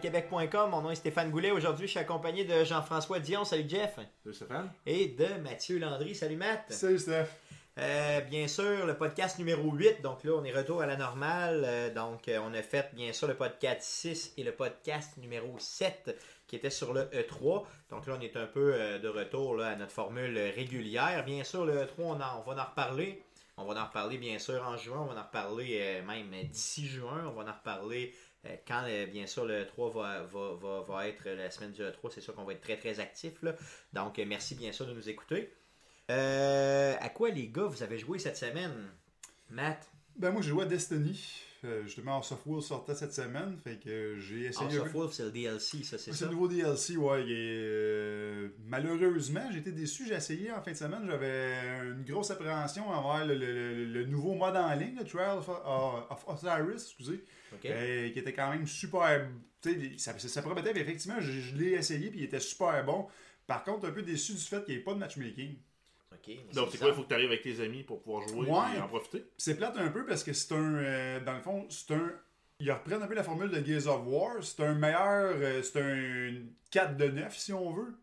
arcadequebec.com. Mon nom est Stéphane Goulet. Aujourd'hui, je suis accompagné de Jean-François Dion. Salut Jeff. Salut Stéphane. Et de Mathieu Landry. Salut Matt. Salut Steph. Euh, bien sûr, le podcast numéro 8. Donc là, on est retour à la normale. Euh, donc, euh, on a fait bien sûr le podcast 6 et le podcast numéro 7 qui était sur le E3. Donc là, on est un peu de retour là, à notre formule régulière. Bien sûr, le E3, on, en- on va en reparler. On va en reparler bien sûr en juin. On va en reparler même d'ici juin. On va en reparler quand euh, bien sûr le E3 va, être la semaine du E3. C'est sûr qu'on va être très très actif. Donc, euh, merci bien sûr de nous écouter. Euh, à quoi les gars vous avez joué cette semaine? Matt, Ben moi j'ai joué à Destiny. Euh, justement, House of Wolves sortait cette semaine. Fait que j'ai essayé. House of Wolves, c'est le DLC, ça, c'est C'est ça? le nouveau DLC, ouais. est, euh, malheureusement, été déçu. J'ai essayé en fin de semaine. J'avais une grosse appréhension envers le, le- nouveau mode en ligne, le Trial of, uh, of Osiris, excusez, Ok. euh, qui était quand même super. Tu sais, ça, ça promettait, mais effectivement, je, je l'ai essayé, puis il était super bon. Par contre, un peu déçu du fait qu'il n'y ait pas de matchmaking. Ok, mais Donc, c'est quoi Il faut que tu arrives avec tes amis pour pouvoir jouer Ouais. et en profiter? C'est plate un peu parce que c'est un. euh, dans le fond, c'est un. Ils reprennent un peu la formule de Gears of War. C'est un meilleur. euh, c'est un 4 de 9 si on veut.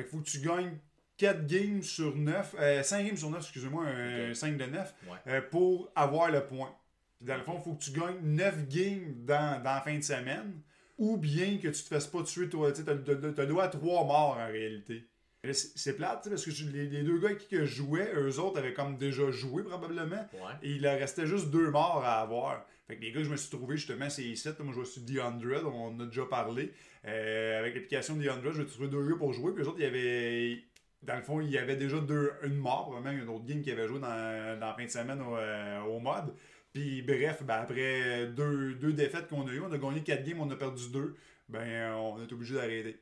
Il faut que tu gagnes 4 games sur 9. 5 games sur 9, excusez-moi, un Ok. 5 de 9. Ouais. euh, pour avoir le point. Puis Dans le fond, il faut que tu gagnes 9 games dans, dans la fin de semaine. Ou bien que tu te fasses pas tuer. toi, Tu as, le droit à 3 morts en réalité. Là, C'est plate tu sais, parce que les, les deux gars qui que je jouais, eux autres avaient comme déjà joué probablement. Ouais. Et il leur restait juste deux morts à avoir. Fait que les gars que je me suis trouvé justement, c'est 7. Moi, je suis The 100, on en a déjà parlé. Euh, avec l'application The 100, je vais trouver deux gars pour jouer. Puis les autres, il y avait. Dans le fond, il y avait déjà deux, une mort, probablement une autre game qui avait joué dans, dans la fin de semaine au, euh, au mode. Puis bref, ben, après deux, deux défaites qu'on a eues, on a gagné quatre games, on a perdu deux. Ben, on est obligé d'arrêter.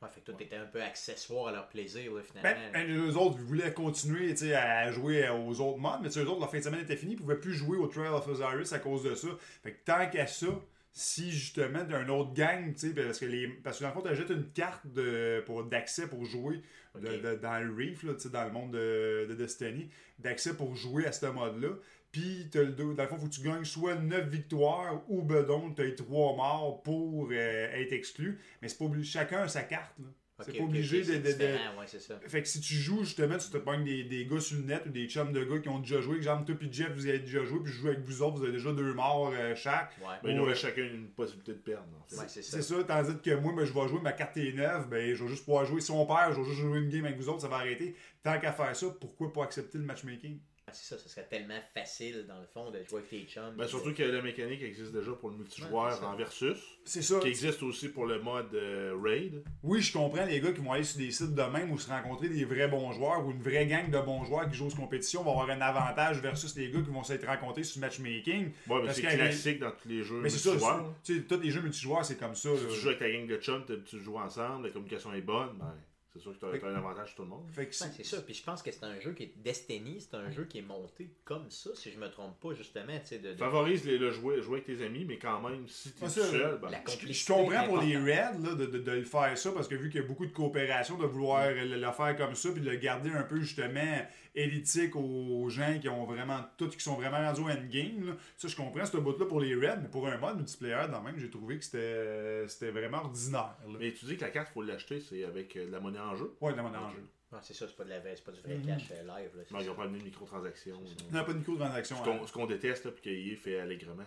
Ouais, fait que toi, t'étais un peu accessoire à leur plaisir, là, Ben, finalement. ben, eux autres voulaient continuer à jouer aux autres modes, mais eux autres, leur fin de semaine était finie, ils pouvaient plus jouer au Trail of Osiris à cause de ça. Fait que tant qu'à ça, si justement d'un autre gang, parce que les. Parce que dans le fond, tu achètes une carte de, pour, d'accès pour jouer de- Ok. de- dans le Reef, là, dans le monde de, de Destiny, d'accès pour jouer à ce mode-là. Puis, t'as le dos- dans le fond, il faut que tu gagnes soit 9 victoires ou bedon, tu as 3 morts pour euh, être exclu. Mais c'est pas obligé. Chacun a sa carte. là. C'est pas obligé de- de- de, ouais, ça. fait que si tu joues, justement, tu te pognes des, des gars sur le net ou des chums de gars qui ont déjà joué. Exemple, toi puis Jeff, vous avez déjà joué, puis je joue avec vous autres, vous avez déjà deux morts euh, chaque. Ouais, Ben, il Ouais. aurait chacun une possibilité de perdre. en fait. Ouais, c'est ça. Ça, tandis que moi, ben, je vais jouer, ma carte est neuve, ben, je vais juste pouvoir jouer. Si on perd, je vais juste jouer une game avec vous autres, ça va arrêter. Tant qu'à faire ça, pourquoi pas accepter le matchmaking? C'est ça, ce serait tellement facile, dans le fond, de jouer avec tes chums. Ben, surtout que la mécanique existe déjà pour le multijoueur en versus, C'est ça. qui existe aussi pour le mode euh, raid. Oui, je comprends les gars qui vont aller sur des sites de même où se rencontrer des vrais bons joueurs ou une vraie gang de bons joueurs qui jouent aux compétitions vont avoir un avantage versus les gars qui vont s'être rencontrés sur matchmaking. Ouais, mais c'est classique dans tous les jeux Mais c'est ça, multijoueurs. tu sais, tous les jeux multijoueurs, c'est comme ça. Si là. tu joues avec ta gang de chums, t'as- tu joues ensemble, la communication est bonne, ben, c'est sûr que tu as un avantage sur tout le monde. Fait que Ouais, c'est ça. Puis je pense que c'est un jeu qui est Destiny, c'est un jeu qui est monté comme ça, si je me trompe pas, justement, tu sais, de, de- Favorise les, le jouer, jouer avec tes amis, mais quand même, si tu es seul, ben, la Je- Je comprends pour les raids là, de, de- de le faire ça parce que vu qu'il y a beaucoup de coopération, de vouloir Mm. le, le faire comme ça puis de le garder un peu justement élitique aux gens qui ont vraiment tout qui sont vraiment rendus au endgame. Là. Ça, je comprends ce bout-là pour les raids, mais pour un mode multiplayer, dans même, j'ai trouvé que c'était c'était vraiment ordinaire. Là. Mais tu dis que la carte, faut l'acheter, c'est avec euh, de la monnaie en jeu? Ouais, dans mon enjeu. Ouais, c'est ça, c'est pas, de la c'est pas du vrai Mhm. cash euh, live. Là, Non, ils n'ont pas amené de microtransactions. Non, pas de micro-transaction. Ce qu'on ce qu'on déteste, là, puis qu'il fait allègrement.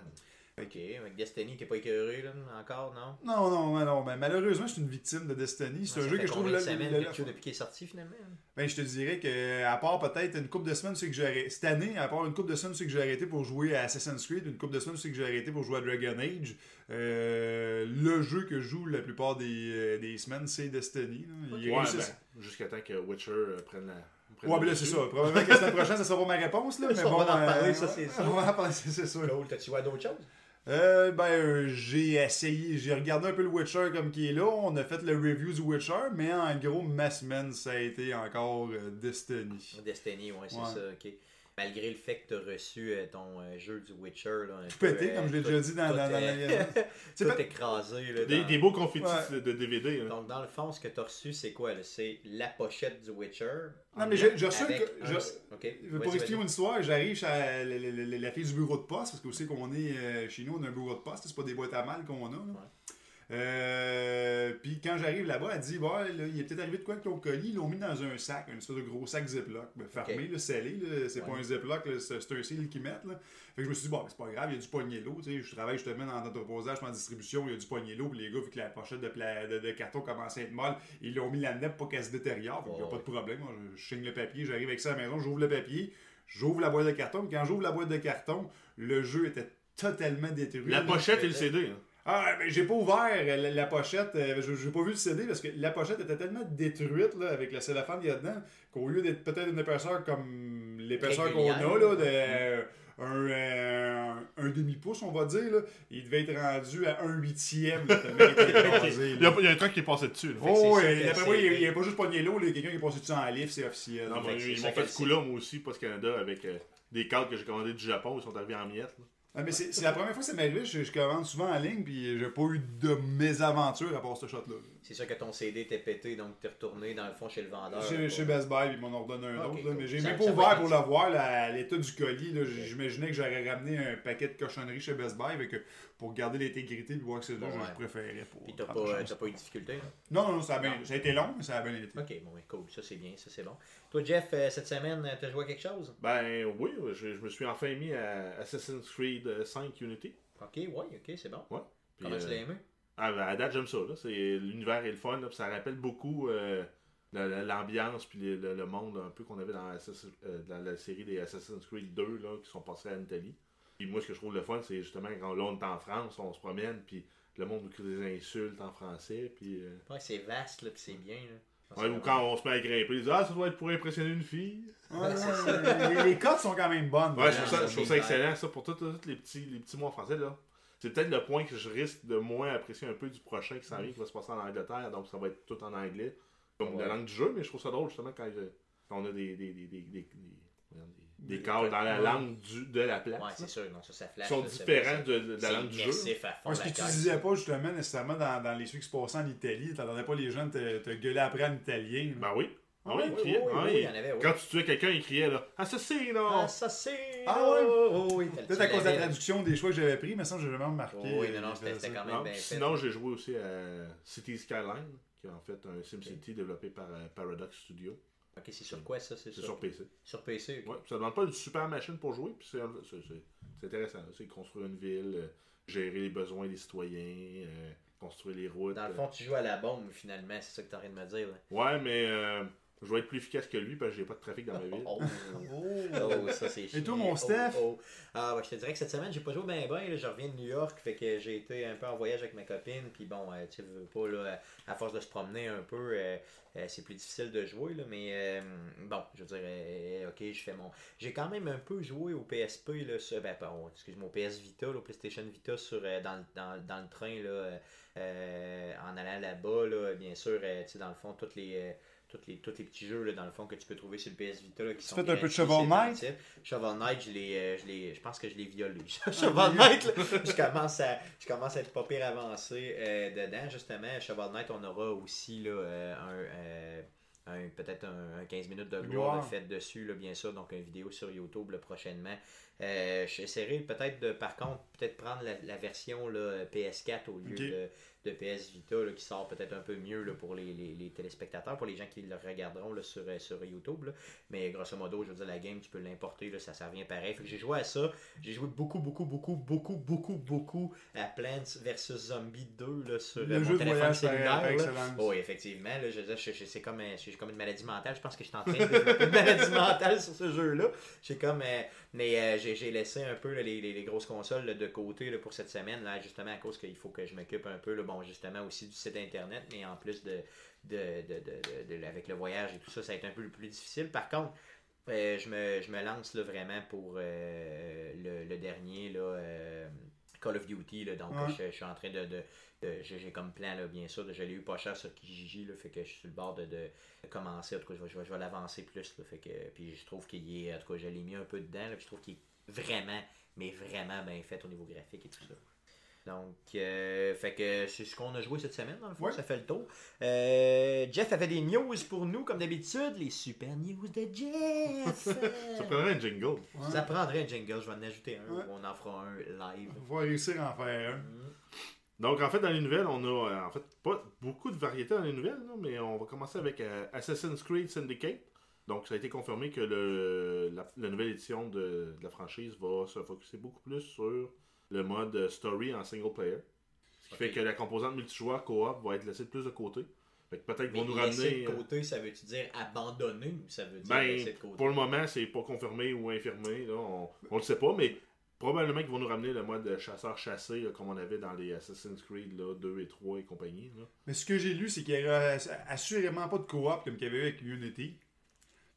Ok, avec Destiny, t'es pas écœuré, là, encore, non? Non, non, non, non. Ben, malheureusement, je suis une victime de Destiny. C'est Ouais, un jeu que je trouve le, joues depuis qu'il est sorti, finalement? Ben, je te dirais que, à part peut-être une couple de semaines, c'est que j'ai arrêté. Cette année, à part une couple de semaines, c'est que j'ai arrêté pour jouer à Assassin's Creed. Une couple de semaines, c'est que j'ai arrêté pour jouer à Dragon Age. Euh, le jeu que je joue la plupart des, euh, des semaines, c'est Destiny. Il Ouais, ben, jusqu'à temps que Witcher euh, prenne la. Ouais, mais là, c'est ça. Probablement que la semaine prochaine, ça sera pas ma réponse. Là, mais Ça, on bon, va en reparler, euh, ça, c'est sûr. On va en parler, c'est sûr. Cool, t'as-tu à d'autres choses? Euh, ben, euh, j'ai essayé, j'ai regardé un peu le Witcher comme qui est là. On a fait le review du Witcher, mais en gros, ma semaine, ça a été encore euh, Destiny. Destiny, ouais, c'est Ouais. ça, ok. Malgré le fait que tu as reçu euh, ton euh, jeu du Witcher. Là, un Tout peu, pété, euh, comme je l'ai tout- déjà dit dans, tout, la- tout pas- écrasé. Là, Des, dans- des beaux confettis Ouais. de, DVD. là. Donc, dans le fond, ce que tu as reçu, c'est quoi là? C'est la pochette du Witcher. Non, mais j'ai- reçu. Pour expliquer mon histoire, j'arrive chez la, la- la- la- la fille du bureau de poste, parce que vous savez qu'on est euh, chez nous, on a un bureau de poste, c'est pas des boîtes à mal qu'on a. là. Euh, puis quand j'arrive là-bas, elle dit bon, là, il est peut-être arrivé de quoi avec ton colis, ils l'ont mis dans un sac, une sorte de gros sac Ziploc, ben, fermé, Ok. là, scellé, là, c'est pas un Ziploc, là, c'est c'est un seal qu'ils mettent. Là. Fait que je me suis dit, bon, ben, c'est pas grave, il y a du poignet l'eau, tu sais, je travaille justement dans l'entreposage, en distribution, il y a du poignet l'eau, puis les gars, vu que la pochette de, pla- de, de carton commençait à être molle, ils l'ont mis là-dedans pour pas qu'elle se détériore, fait qu'il y a Oh, pas de problème, moi, je, signe le papier, j'arrive avec ça à la maison, j'ouvre le papier, j'ouvre la boîte de carton, puis quand j'ouvre la boîte de carton, le jeu était totalement détruit. La pochette et le CD. hein. Ah, mais j'ai pas ouvert la, la pochette, euh, je- j'ai pas vu le CD parce que la pochette était tellement détruite là, avec le cellophane qu'il y a dedans qu'au lieu d'être peut-être une épaisseur comme l'épaisseur qu'on a, là, de, euh, un, euh, un demi-pouce, on va dire, là, il devait être rendu à un huitième. là, il y, a, là. il y a un truc qui est passé dessus. Oh, ouais, d'après moi, il n'y a pas juste pogné l'eau, là, quelqu'un qui est passé dessus en livre, c'est officiel. Non, mais ils m'ont fait ce coup-là, moi aussi, Post Canada, avec euh, des cadres que j'ai commandés du Japon. Ils sont arrivés en miettes. là. Ah, mais c'est la première fois que ça m'arrive, je, je commande souvent en ligne, puis j'ai pas eu de mésaventures à part ce shot-là. C'est sûr que ton CD était pété, donc tu es retourné dans le fond chez le vendeur. Chez, chez Best Buy, ils m'en ont redonné un Ah, autre. là, mais j'ai même pas ouvert pour utile. le voir, là, à l'état du colis. J'imaginais que j'aurais ramené un paquet de cochonneries chez Best Buy. avec, pour garder l'intégrité et voir que c'est là, Bon, je- ouais. je préférais. Pour Puis t'as prendre pas, eu de difficulté. là? Non, non, non, ça a, bien- Non. ça a été long, mais ça a bien été. Ok, bon, cool. Ça, c'est bien. Ça, c'est bon. Toi, Jeff, euh, cette semaine, euh, t'as joué à quelque chose? Ben oui, je, je me suis enfin mis à Assassin's Creed euh, 5 Unity. Ok, ouais, ok, c'est bon. Ouais. Puis, Comment tu euh, l'as aimé? Ah, ben, à date, j'aime ça. l'univers est le fun. là, puis ça rappelle beaucoup euh, la- la- l'ambiance puis le, le- le monde un peu qu'on avait dans, euh, la série des Assassin's Creed 2 là, qui sont passés en Italie. Puis moi, ce que je trouve le fun, c'est justement quand là, on est en France, on se promène, puis le monde nous crie des insultes en français. Puis, euh, Ouais, c'est vaste, là, puis c'est bien, là. Ouais, ou quand on se met à grimper, ils disent Ah, ça doit être pour impressionner une fille. Ouais, les, les cotes sont quand même bonnes. Ouais, je trouve ça, je trouve excellent, ça, pour tous les petits, les petits mots en français, là. C'est peut-être le point que je risque de moins apprécier un peu du prochain qui s'en vient, qui va se passer en Angleterre, donc ça va être tout en anglais, comme Ouais. la langue du jeu, mais je trouve ça drôle, justement, quand, je- quand on a des, des, des, des, des, cadres dans la langue du, de la place, Ouais, c'est sûr, non, ça, ça flash. qui sont là, différents de, la langue du jeu. ce que tu disais pas justement nécessairement dans, dans les trucs qui se passaient en Italie, t'entendais pas les gens te, te gueuler après en italien. là. Ben oui. Ah oui, Oui, il oui, criait. oui, Ah oui, oui. il y en avait, oui. Quand tu tuais quelqu'un, il criait là Assassino Ah, ça c'est. Ah ouais? Oh, oui, t'as- Peut-être à cause de la traduction des choix que j'avais pris, mais ça, j'ai jamais remarqué. Oh, oui, non, euh, non, il c'était quand même Non, bien fait. Sinon, j'ai joué aussi à City Skyline, qui est en fait un SimCity développé par euh, Paradox Studio. Ok, c'est sur quoi ça C'est sur... sur PC. sur PC. Ouais, ça demande pas une super machine pour jouer, puis c'est c'est- c'est- c'est intéressant. C'est construire une ville, euh, gérer les besoins des citoyens, euh, construire les routes. Dans le fond, tu joues à la bombe finalement, c'est ça que t'es en train de me dire. Là. Ouais, mais euh, je vais être plus efficace que lui parce que j'ai pas de trafic dans ma ville. Oh, oh, ça c'est chiant. toi, mon Oh, Steph? oh. Ah, ouais, je te dirais que cette semaine, j'ai pas joué bien bien. Je reviens de New York, fait que j'ai été un peu en voyage avec ma copine. Puis bon, euh, tu veux pas, là, à force de se promener un peu, euh, euh, c'est plus difficile de jouer. Là, mais euh, bon, je veux dire, euh, ok, je fais mon. J'ai quand même un peu joué au PSP, là, sur, ben, pardon, excuse-moi, au PS Vita, là, au PlayStation Vita, sur, euh, dans, le- dans, dans le train, là, en allant là-bas, là, bien sûr, euh, tu sais, dans le fond, toutes les. Tous les, tous les petits jeux là, dans le fond que tu peux trouver sur le PS Vita là, qui sont fais un peu de Shovel Knight? Shovel Knight, je, l'ai, euh, je, l'ai- je pense que je l'ai violé. Shovel Knight, là, je, commence à, je commence à être pas pire avancé euh, dedans. Justement, Shovel Knight, on aura aussi là, euh, un, un- peut-être un, un 15 minutes de gloire fait dessus, là, bien sûr. Donc, une vidéo sur YouTube là, prochainement. Euh, J'essaierai peut-être de, par contre, peut-être prendre la, la version là, PS4 au lieu de, de PS Vita là, qui sort peut-être un peu mieux là, pour les, les- les téléspectateurs, pour les gens qui le regarderont là, sur, euh, sur YouTube. là. Mais grosso modo, je veux dire, la game, tu peux l'importer, ça, ça revient pareil. Fait que j'ai joué à ça. J'ai joué beaucoup, beaucoup, beaucoup, beaucoup, beaucoup, beaucoup à Plants vs Zombie 2 là, sur euh, Le mon jeu de téléphone cellulaire. Oui, effectivement. Là, je veux dire, je- je- c'est comme, euh, comme une maladie mentale. Je pense que je suis en train de développer une maladie mentale sur ce jeu-là. J'ai comme, euh, mais euh, j'ai, j'ai laissé un peu les, les- grosses consoles de côté là, pour cette semaine, là, justement à cause qu'il faut que je m'occupe un peu, bon, justement aussi du site internet, mais en plus de, de, de, de- avec le voyage et tout ça, ça a été un peu plus difficile. Par contre, euh, je, me, je me lance là, vraiment pour euh, le, le dernier là, euh, Call of Duty. Là, donc, Ouais. je, je suis en train de. de- de- j'ai comme plan, là, bien sûr. de- Je l'ai eu pas cher sur Kijiji. Là, fait que je suis sur le bord de, de- commencer. En tout cas, je vais, je vais- je vais l'avancer plus. Là, fait que, puis je trouve qu'il est. En tout cas, je l'ai mis un peu dedans. Là, puis je trouve qu'il est vraiment, mais vraiment bien fait au niveau graphique et tout ça. Donc, euh, fait que c'est ce qu'on a joué cette semaine, dans le fond, Ouais. ça fait le tour. Euh, Jeff avait des news pour nous, comme d'habitude, les super news de Jeff. Ça prendrait un jingle. Ouais. Ça prendrait un jingle, je vais en ajouter un, Ouais. ou on en fera un live. On va réussir à en faire un. Donc, en fait, dans les nouvelles, on a euh, en fait pas beaucoup de variétés dans les nouvelles, là, mais on va commencer avec euh, Assassin's Creed Syndicate. Donc, ça a été confirmé que le, la, la nouvelle édition de, de la franchise va se focuser beaucoup plus sur le mode story en single player. Ce qui fait que la composante multijoueur coop va être laissée de plus de côté. Fait que peut-être vont nous laisser ramener. de euh, côté, ça veut-tu dire abandonner ou ça veut dire Ben, laisser de côté? pour le moment, c'est pas confirmé ou infirmé. Là, on, on le sait pas, mais probablement qu'ils vont nous ramener le mode chasseur-chassé comme on avait dans les Assassin's Creed là, 2 et 3 et compagnie. Là. Mais ce que j'ai lu, c'est qu'il n'y aurait assurément pas de coop comme qu'il y avait eu avec Unity.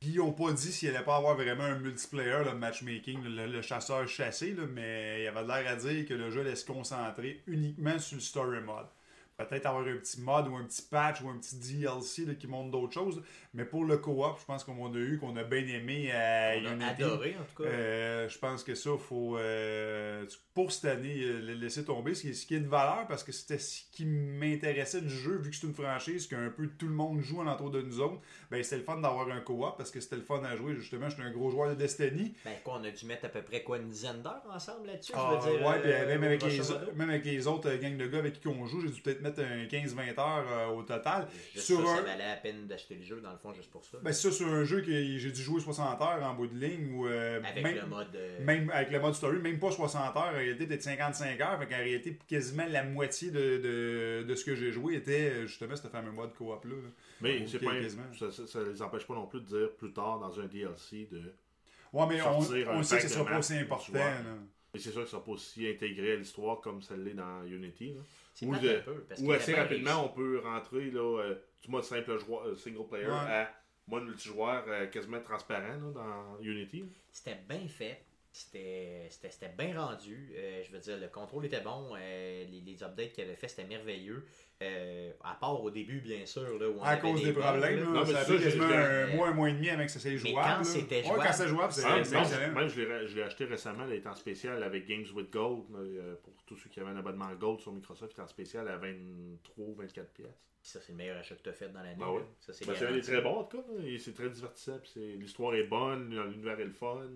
Puis ils n'ont pas dit s'il allait pas avoir vraiment un multiplayer, le matchmaking, le, chasseur chassé, mais il avait l'air à dire que le jeu allait se concentrer uniquement sur le story mode. Peut-être avoir un petit mod ou un petit patch ou un petit DLC là, qui montre d'autres choses. Mais pour le coop, je pense qu'on a eu, qu'on a bien aimé à On a adoré, en tout cas. Euh, je pense que ça, faut euh, pour cette année euh, le laisser tomber, ce qui, est, ce qui est de valeur parce que c'était ce qui m'intéressait du jeu, vu que c'est une franchise qu'un peu tout le monde joue en entour de nous autres. Ben, c'était le fun d'avoir un co-op parce que c'était le fun à jouer. Justement, j'étais un gros joueur de Destiny. Ben quoi, on a dû mettre à peu près quoi, une dizaine d'heures ensemble là-dessus, Ah, je veux dire. ouais, puis euh, même, avec les, même avec les autres euh, gangs de gars avec qui on joue, j'ai dû peut-être mettre un 15-20 heures euh, au total. Juste sur ça, un- ça valait la peine d'acheter le jeu, dans le fond, juste pour ça. Ben, c'est ça, sur un jeu que j'ai dû jouer 60 heures en bout de ligne ou euh, Avec même- le mode. euh, Même avec le mode story, même pas 60 heures, en réalité, peut-être 55 heures. Fait qu'en réalité, quasiment la moitié de, de, de ce que j'ai joué était euh, justement ce fameux mode coop-là. là. Mais c'est pas, quasiment. ça, ça, ça les empêche pas non plus de dire plus tard dans un DLC de. Ouais, mais on, Sortir un on sait que pack ce de sera pas maps aussi important. là. Et c'est sûr que ça sera pas aussi intégré à l'histoire comme ça l'est dans Unity. là. C'est ou de- un peu, parce Ou assez rapidement, réussi. on peut rentrer là, euh, du mode simple joueur, euh, single player Ouais. à mode multijoueur euh, quasiment transparent là, dans Unity. C'était bien fait. C'était c'était- c'était bien rendu. Euh, je veux dire, le contrôle était bon. euh, les, les updates qu'il avait fait, c'était merveilleux. Euh, à part au début, bien sûr. Là, où on À avait cause des problèmes, là. là, Non, ça quasiment un mois, un mois et demi avec que ça soit jouable. quand là. c'était Ouais, jouable, quand c'était jouable, c'est excellent. même je l'ai acheté récemment, il était en spécial avec Games with Gold. là, pour tous ceux qui avaient un abonnement Gold sur Microsoft, il était en spécial à 23 ou 24 pièces. Ça, c'est le meilleur achat que tu as fait dans l'année. Ben ouais. là. Ça, c'est Ben, très bon en tout cas. là, et C'est très divertissant. L'histoire est bonne, l'univers est le fun.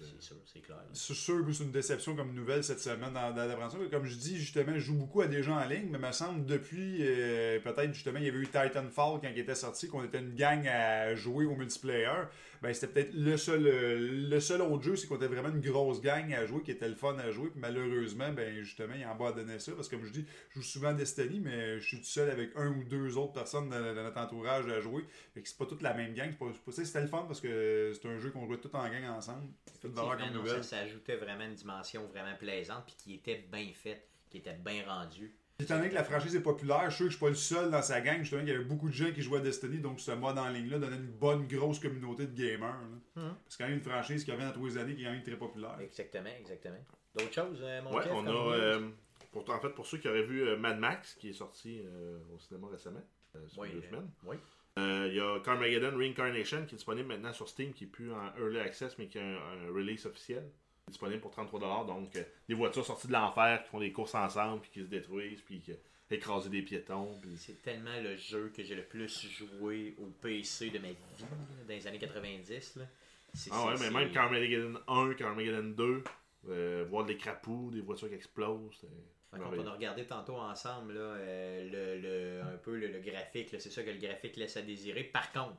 C'est sûr, c'est clair. C'est sûr que c'est une déception comme nouvelle cette semaine dans, dans. Comme je dis, justement, je joue beaucoup à des gens en ligne, mais il me semble depuis, euh, peut-être justement, il y avait eu Titanfall quand il était sorti, qu'on était une gang à jouer au multiplayer. Ben, c'était peut-être le seul, euh, le seul autre jeu, c'est qu'on était vraiment une grosse gang à jouer, qui était le fun à jouer. Puis malheureusement, ben, justement, il en bas à donner ça, parce que comme je dis, je joue souvent Destiny, mais je suis tout seul avec un ou deux autres personnes dans, dans notre entourage à jouer. Fait que c'est pas toute la même gang. C'était le fun parce que c'est un jeu qu'on jouait tout en gang ensemble. C'est une valeur Effectivement, ça, nouvelle. ça ajoutait vraiment une dimension vraiment plaisante, puis qui était bien faite, qui était bien rendue. Étant donné que la franchise est populaire, je suis sûr que je suis pas le seul dans sa gang. Justement, il y avait beaucoup de gens qui jouaient à Destiny, donc ce mode en ligne-là donnait une bonne grosse communauté de gamers. là. Mhm. C'est quand même une franchise qui revient dans tous les années, qui est quand même très populaire. Exactement, exactement. D'autres choses, euh, mon Ouais, Jeff, on a. euh, pour, en fait, pour ceux qui auraient vu euh, Mad Max, qui est sorti euh, au cinéma récemment, euh, sur Oui, deux euh, semaines. oui. Euh, Il y a Carmageddon Reincarnation qui est disponible maintenant sur Steam, qui est plus en Early Access, mais qui a un, un release officiel. Disponible pour 33$. Donc, euh, des voitures sorties de l'enfer qui font des courses ensemble, puis qui se détruisent, puis qui écrasent des piétons. puis- C'est tellement le jeu que j'ai le plus joué au PC de ma vie, là, dans les années 90. Là. C'est- Ah ouais, mais même Carmageddon 1, Carmageddon 2, euh, voir des crapauds, des voitures qui explosent. Quand on a regardé tantôt ensemble là, euh, le, le- un peu le, le graphique, c'est sûr que le graphique laisse à désirer. Par contre,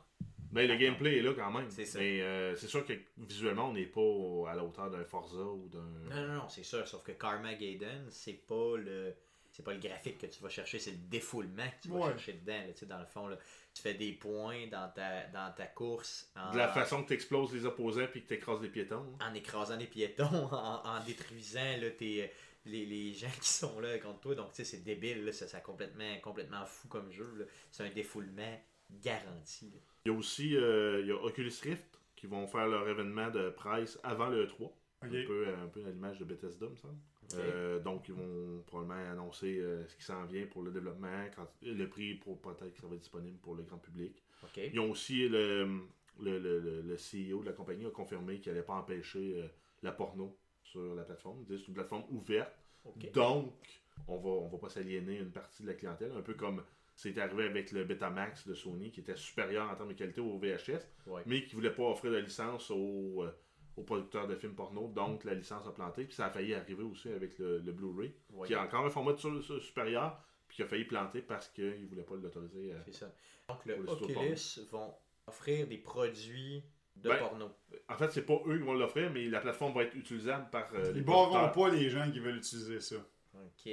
Mais le gameplay est là quand même. C'est ça. Mais euh, c'est sûr que visuellement, on n'est pas à la hauteur d'un Forza ou d'un. non, non, non, c'est sûr, sauf que Carmageddon, c'est pas le. C'est pas le graphique que tu vas chercher, c'est le défoulement que tu vas Ouais. chercher dedans. là, tu sais, dans le fond, là, tu fais des points dans ta, dans ta course en, De la façon que tu exploses les opposants puis que tu écrases les piétons. en écrasant des piétons, en, en détruisant là, tes, les, les gens qui sont là contre toi. Donc, tu sais, c'est débile. là, ça, c'est complètement, complètement fou comme jeu. C'est un défoulement garanti. là. Il y a aussi euh, il y a Oculus Rift qui vont faire leur événement de price avant le 3. Ok. Un, peu, un peu à l'image de Bethesda, me semble. Euh, donc, ils vont probablement annoncer euh, ce qui s'en vient pour le développement, quand, le prix pour peut-être que ça va être disponible pour le grand public. Ils ont aussi le, le, le, le- CEO de la compagnie a confirmé qu'il n'allait pas empêcher euh, la porno sur la plateforme. C'est une plateforme ouverte. Donc, on va, on va pas s'aliéner une partie de la clientèle, un peu comme c'est arrivé avec le Betamax de Sony, qui était supérieur en termes de qualité au VHS, Ouais. mais qui voulait pas offrir de licence euh, aux producteurs de films porno. Donc, la licence a planté. Puis ça a failli arriver aussi avec le, le Blu-ray, qui a encore un format de supérieur, puis qui a failli planter parce qu'ils ne voulaient pas l'autoriser. à- C'est ça. Donc, le Oculus vont offrir des produits de Ben, porno. En fait, c'est pas eux qui vont l'offrir, mais la plateforme va être utilisable par euh, les Ils barreront producteurs. pas les gens qui veulent utiliser ça. OK,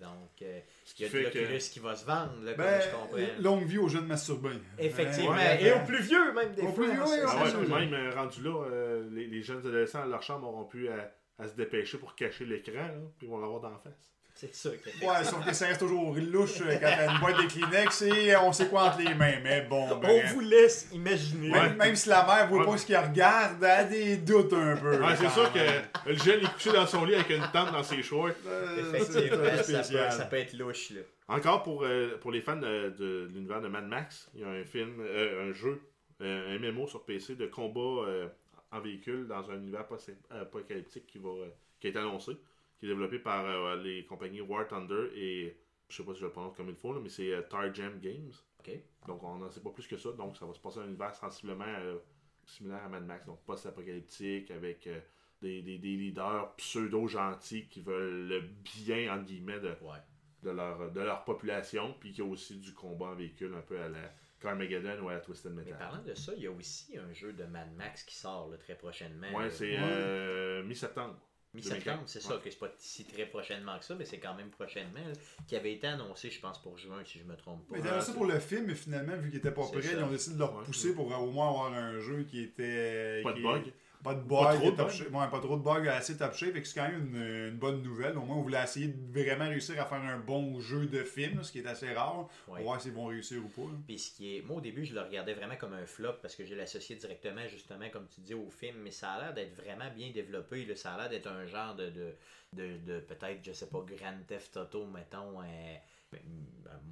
donc euh, Ce il qui y a de que... l'Oculus qui va se vendre, là, comme Ben, je comprends. longue vie aux jeunes masturbés. Effectivement. Ouais, Et ouais. aux plus vieux, même des Aux fois. plus vieux, c'est Ah ouais, même euh, rendu là, euh, les, les jeunes adolescents à leur chambre auront pu à, se dépêcher pour cacher l'écran, là, puis ils vont l'avoir dans la face. C'est ça. que- Ouais, sauf que ça reste toujours louche euh, quand t'as une boîte de Kleenex et on sait quoi entre les mains. Mais bon, On bref. vous laisse imaginer. Même, même si la mère voit Ouais. pas ce qu'elle regarde, elle a des doutes un peu. Ouais, c'est sûr que le jeune est couché dans son lit avec une tente dans ses shorts. Euh, Effectivement, ça spécial. peut, ça peut être louche, là. Encore pour, euh, pour les fans de, de l'univers de Mad Max, il y a un film, euh, un jeu, euh, un MMO sur PC de combat euh, en véhicule dans un univers post- apocalyptique qui, va, euh, qui été annoncé, qui est développé par euh, les compagnies War Thunder et je sais pas si je le prononce comme il faut, là, mais c'est euh, Tarjam Games. OK. Donc on n'en sait pas plus que ça, donc ça va se passer dans un univers sensiblement euh, similaire à Mad Max, donc post-apocalyptique avec euh, des, des, des leaders pseudo-gentils qui veulent le bien, entre guillemets, de, Ouais. de leur, de leur population, puis qu'il y a aussi du combat en véhicule un peu à la Carmageddon ou à la Twisted Mais Metal. parlant de ça, il y a aussi un jeu de Mad Max qui sort là, très prochainement. Ouais, c'est Ouais. euh, mi-septembre. Mi-septembre, 2015, c'est ça, ouais. que c'est pas si très prochainement que ça, mais c'est quand même prochainement, là, qui avait été annoncé, je pense, pour juin, si je me trompe pas. Mais c'était ça pour le film, mais finalement, vu qu'il était pas prêt, ils ont décidé de le repousser Ouais. pour au moins avoir un jeu qui était. Pas de qui- bug. Pas de Pas bug, trop de top bugs. shape. Ouais, pas trop de bugs, assez top shape. Que c'est quand même une, une bonne nouvelle. Au moins, on voulait essayer de vraiment réussir à faire un bon jeu de film, là, ce qui est assez rare. On va voir s'ils vont réussir ou pas. Puis ce qui est. Moi au début je le regardais vraiment comme un flop parce que je l'associais directement justement comme tu dis au film, mais ça a l'air d'être vraiment bien développé. là. Ça a l'air d'être un genre de, de, de, de peut-être, je sais pas, Grand Theft Auto, mettons, euh,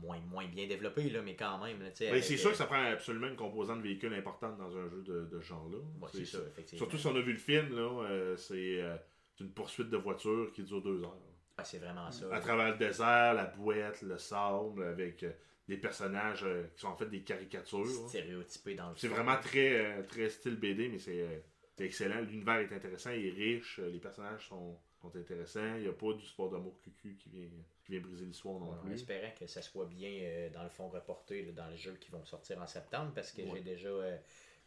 moins, moins bien développé, là, mais quand même. Là, Ben, c'est sûr que ça prend absolument une composante véhicule importante dans un jeu de, de ce genre-là. ouais, c'est ça, effectivement. Surtout si on a vu le film, là, euh, c'est euh, une poursuite de voiture qui dure deux heures. Ah, c'est vraiment ça. À travers le désert, la bouette, le sable, avec euh, des personnages qui sont en fait des caricatures. hein. Stéréotypé dans le C'est vraiment très, très style BD, mais c'est c'est excellent. L'univers est intéressant, il est riche, les personnages sont, sont intéressants. Il n'y a pas du sport d'amour cucu qui vient, qui vient briser l'histoire non Ouais, en plus. espérant que ça soit bien, euh, dans le fond, reporté là, dans les jeux qui vont sortir en septembre, parce que Ouais. j'ai déjà, euh,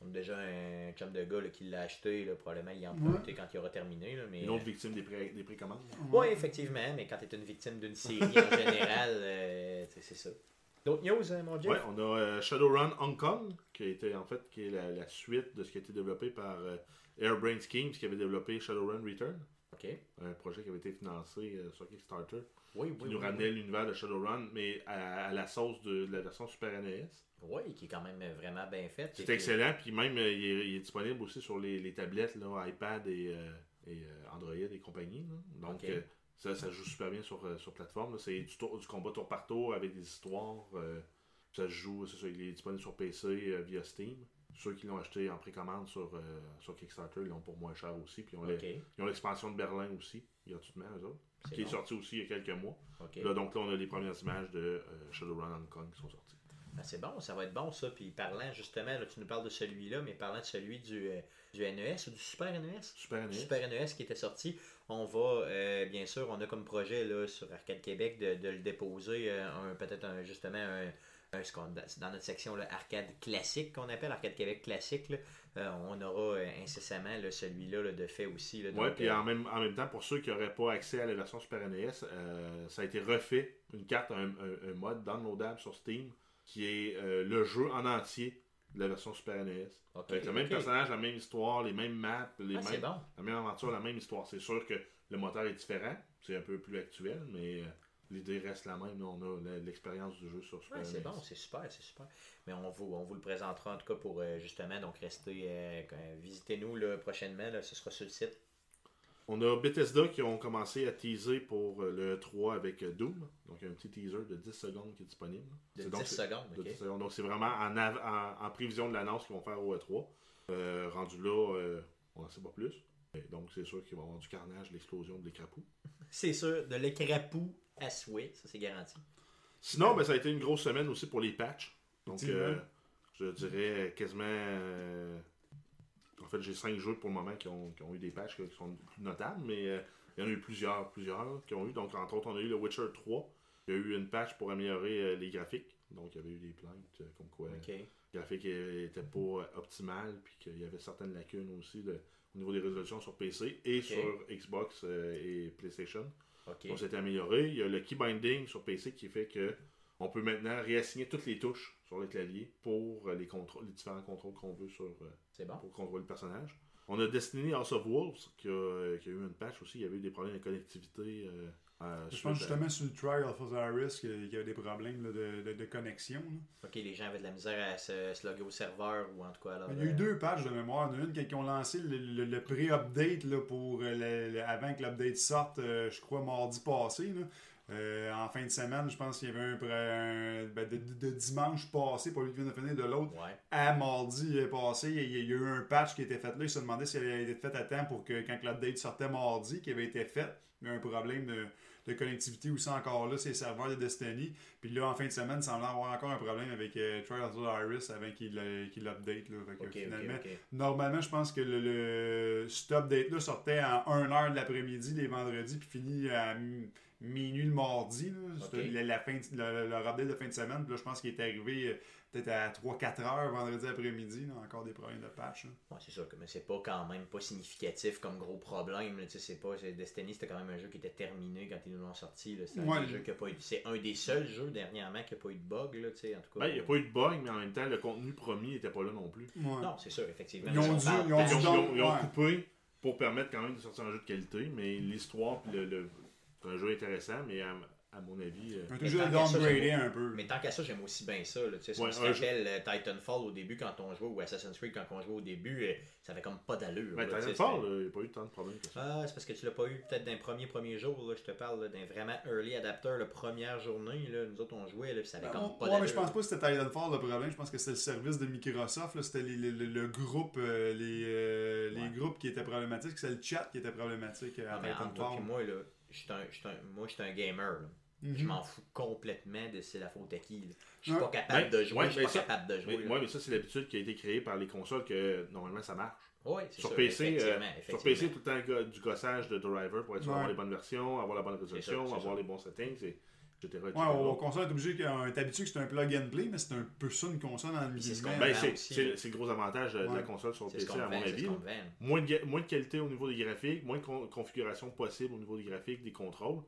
on a déjà un chum de gars là, qui l'a acheté, là, probablement il en emprunté quand il aura terminé. Là, mais, Une autre victime des, pré- des précommandes. Oui, effectivement, mais quand tu es une victime d'une série en général, euh, c'est ça. D'autres news, hein, mon Jeff? Ouais, on a euh, Shadowrun Hong Kong, qui a été en fait qui est la, la suite de ce qui a été développé par euh, Airbrain Schemes, qui avait développé Shadowrun Return, Un projet qui avait été financé euh, sur Kickstarter, Oui, qui oui. nous oui, ramenait l'univers de Shadowrun, mais à, à la sauce de, de la version Super NES. Oui, qui est quand même vraiment bien faite. C'est excellent, puis même euh, il, est, il est disponible aussi sur les, les tablettes, là, iPad et, euh, et Android et compagnie. là. Donc ça, ça joue super bien sur, sur plateforme. C'est du, du combat tour par tour avec des histoires. ça se joue, c'est ça, il est disponible sur PC via Steam. Ceux qui l'ont acheté en précommande sur, euh, sur Kickstarter, ils l'ont pour moins cher aussi. Puis ils ont l'expansion de Berlin aussi, gratuitement, eux autres, C'est qui est sorti aussi il y a quelques mois. Là, donc là, on a les premières images de euh, Shadowrun Hong Kong qui sont sorties. Ben, c'est bon, ça va être bon ça. Puis parlant justement, là, tu nous parles de celui-là, mais parlant de celui du, euh, du NES ou du Super NES Super NES. Super NES qui était sorti, on va, euh, bien sûr, on a comme projet là, sur Arcade Québec de, de le déposer, un, peut-être un, justement un, qu'on- dans notre section là, arcade classique qu'on appelle Arcade Québec classique. là. Euh, on aura euh, incessamment là, celui-là là, de fait aussi. Donc, puis euh, en même, en même temps, pour ceux qui n'auraient pas accès à la version Super NES, euh, ça a été refait, une carte, un, un- un mode downloadable sur Steam, qui est euh, le jeu en entier de la version Super NES. Avec le même personnage, la même histoire, les mêmes maps, les Ah, mêmes, bon. la même aventure, la même histoire. C'est sûr que le moteur est différent, c'est un peu plus actuel, mais euh, l'idée reste la même. On a l'expérience du jeu sur Super Ouais, c'est bon, c'est super, c'est super. Mais on vous, on vous le présentera en tout cas pour euh, justement, donc rester, euh, euh, visitez-nous prochainement, là, ce sera sur le site. On a Bethesda qui ont commencé à teaser pour le 3 avec Doom. Donc, un petit teaser de 10 secondes qui est disponible. De C'est 10 donc- secondes, de ok. 10 secondes. Donc, c'est vraiment en, av- en, en prévision de l'annonce qu'ils vont faire au E3. Euh, rendu là, euh, on n'en sait pas plus. Et donc, c'est sûr qu'il va y avoir du carnage, l'explosion de l'écrapou. C'est sûr, de l'écrapou à souhait, ça c'est garanti. Sinon, ben, ça a été une grosse semaine aussi pour les patchs. Donc, euh, je dirais quasiment. euh, en fait, j'ai 5 jeux pour le moment qui ont, qui ont eu des patchs qui sont plus notables, mais euh, il y en a eu plusieurs, plusieurs qui ont eu. Donc, entre autres, on a eu le Witcher 3. Il y a eu une patch pour améliorer les graphiques. Donc, il y avait eu des plaintes comme quoi le graphique n'était pas optimal, puis qu'il y avait certaines lacunes aussi de- au niveau des résolutions sur PC et sur Xbox euh, et PlayStation. Ok. Donc, c'était amélioré. Il y a le key binding sur PC qui fait que on peut maintenant réassigner toutes les touches sur le clavier pour euh, les, contrôles, les différents contrôles qu'on veut sur, euh, bon. pour contrôler le personnage. On a Destiny House of Wolves qui a, qui a eu une patch aussi. Il y avait eu des problèmes de connectivité. euh, euh, Je pense justement sur le Trial of Osiris qu'il y avait des problèmes là, de, de- de connexion. là. Ok, les gens avaient de la misère à se, se loguer au serveur ou en tout cas. alors, Il y a eu euh, deux patchs de mémoire. Il y en a une quand ils ont lancé le, le- le pré-update là, pour euh, le- le- avant que l'update sorte, euh, je crois mardi passé. là. Euh, en fin de semaine, je pense qu'il y avait un, pré- un- ben, de, de- de dimanche passé, pour lui qui vient de finir de l'autre, Ouais. à mardi passé, il y, a, il y a eu un patch qui était fait là. Il se demandait si elle avait été fait à temps pour que quand l'update sortait mardi, qui avait été fait, il y a un problème de, de connectivité aussi encore là, ces serveurs de Destiny. Puis là, en fin de semaine, il semblait avoir encore un problème avec euh, Trials of Iris avant qu'il euh, l'update. finalement. Normalement, je pense que le, le cet update-là sortait en 1h de l'après-midi les vendredis, puis fini à mi- minuit le mardi. C'était la, la fin le- leur update de fin de semaine. Puis là, je pense qu'il est arrivé euh, peut-être à 3-4 heures vendredi après-midi. là. Encore des problèmes de patch. là. Ouais, c'est sûr que mais c'est pas quand même pas significatif comme gros problème. là, tu sais, c'est pas c'est- Destiny, c'était quand même un jeu qui était terminé quand ils nous l'ont sorti. là. C'est un, jeux qui a pas eu- c'est un des seuls jeux dernièrement qui a pas eu de bug. Là, tu sais, en tout cas. Ben, il n'y a pas eu de bug, mais en même temps, le contenu promis n'était pas là non plus. Ouais. Non, c'est sûr, effectivement. Ils ont dû- ils ont Ils ont, dû ils ont- coupé pour permettre quand même de sortir un jeu de qualité, mais l'histoire puis le, le- c'est un jeu intéressant, mais à, mon avis, euh, Un Mais toujours tant qu'à ça, downgradé j'avoue. un peu. Mais tant qu'à ça, j'aime aussi bien ça. Là. Tu sais, si Ouais, on se rappelle euh, Titanfall au début quand on jouait, ou Assassin's Creed quand on jouait au début, euh, ça avait comme pas d'allure. ben, là, tu sais, Titanfall, il n'y a pas eu tant de problèmes que ça. Ah, c'est parce que tu l'as pas eu peut-être d'un premier premier jour. Là, je te parle d'un vraiment early adapter, la première journée. Là, nous autres, on jouait, là, puis ça avait comme pas Ouais, d'allure. mais je pense pas que c'était Titanfall le problème. Je pense que c'était le service de Microsoft. C'était les- les- le, le groupe, euh, les, euh, les Ouais. groupes qui étaient problématiques. C'était le chat qui était problématique à Non, mais entre toi Titanfall. et moi, là, un, j'étais un- moi, j'étais un gamer. là. Mhm. Je m'en fous complètement de c'est la faute à qui. là. Je suis pas capable Ben, de jouer, ouais, je suis ben pas ça- capable de jouer. Ouais, mais ça, c'est l'habitude qui a été créée par les consoles que normalement ça marche. C'est Sur sûr, PC, euh, effectivement, sur. PC, tout le temps du gossage de driver pour être sûr Ouais. d'avoir les bonnes versions, avoir la bonne résolution, avoir les bons settings, et etc. etc. Ouais, au console, t'es obligé qu'on est habitué que c'est un plug and play, mais c'est un peu ça une console en c'est ce Ben, c'est le gros avantage de la console sur PC, à mon avis. Moins de, moins de qualité au niveau des graphiques, moins de con- configuration possible au niveau des graphiques, des contrôles,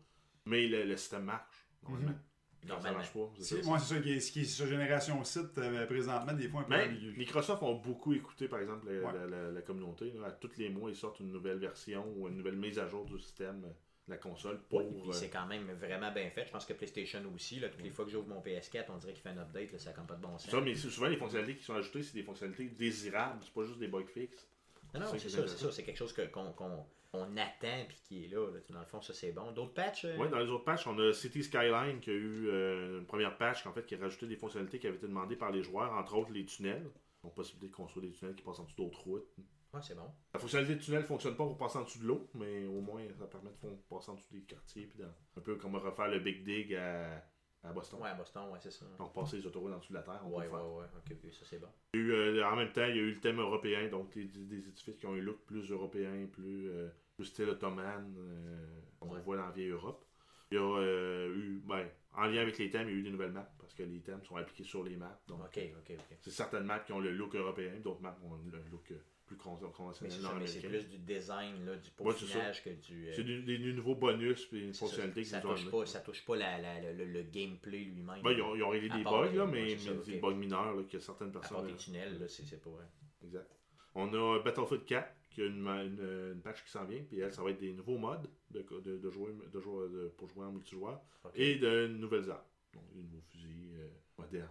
mais le, le système marche. Normalement. Mhm. Quand ça Normalement. marche pas, c'est C'est ça. ouais, c'est ça qui est, ce qui est sur génération site euh, présentement, des fois un peu Mais ambigu. Microsoft ont beaucoup écouté, par exemple, la, Ouais. la- la- la communauté. là. À tous les mois, ils sortent une nouvelle version ou une nouvelle mise à jour du système euh, de la console pour. Ouais, euh, c'est quand même vraiment bien fait. Je pense que PlayStation aussi, là, toutes les fois que j'ouvre mon PS4, on dirait qu'il fait un update, là, ça n'a comme pas de bon sens. ça, mais souvent, les fonctionnalités qui sont ajoutées, c'est des fonctionnalités désirables, c'est pas juste des bugs fixes. Non, non, C'est ça c'est ça. C'est quelque chose qu'on qu'on attend puis qui est là, là. Dans le fond, ça c'est bon. D'autres patchs euh? Ouais, dans les autres patchs, on a City Skyline qui a eu euh, une première patch en fait, qui a rajouté des fonctionnalités qui avaient été demandées par les joueurs, entre autres les tunnels. Donc, possibilité de construire des tunnels qui passent en dessous d'autres routes. Ouais, c'est bon. La fonctionnalité de tunnel ne fonctionne pas pour passer en dessous de l'eau, mais au moins ça permet de passer en dessous des quartiers. Puis dans- un peu comme refaire le Big Dig à, à Boston. Ouais, à Boston, ouais, c'est ça. Donc passer les autoroutes en dessous de la terre. On Ouais, peut ouais, le faire. ouais. Ok, ça c'est bon. Il y a eu, euh, en même temps, il y a eu le thème européen, donc des, des- édifices qui ont un look plus européen, plus, euh, plus style ottoman, euh, Ouais. on voit dans la vieille Europe. Il y a euh, eu, ben, en lien avec les thèmes, il y a eu des nouvelles maps, parce que les thèmes sont appliqués sur les maps. Donc, Ok, ok, ok. c'est certaines maps qui ont le look européen, d'autres maps ont le look euh, plus con- Mais conventionnel c'est ça, plus du design, là, du Ouais, ça. peaufinage que du. euh, C'est des, des nouveaux bonus et une ça, fonctionnalité ça, ont touche pas, ça touche pas la, la- le, le gameplay lui-même. Ben, ils, ont, ils ont réglé des bugs, là, ouais, mais, c'est ça, des bugs mineurs là, que certaines à part personnes. des tunnels, là, c'est pas. ouais. Exact. On a Battlefield 4 qui a une, une, une patch qui s'en vient, puis elle, ça va être des nouveaux modes de, de, de jouer, de jouer pour jouer en multijoueur et de nouvelles armes. Donc, des nouveaux fusils euh, modernes.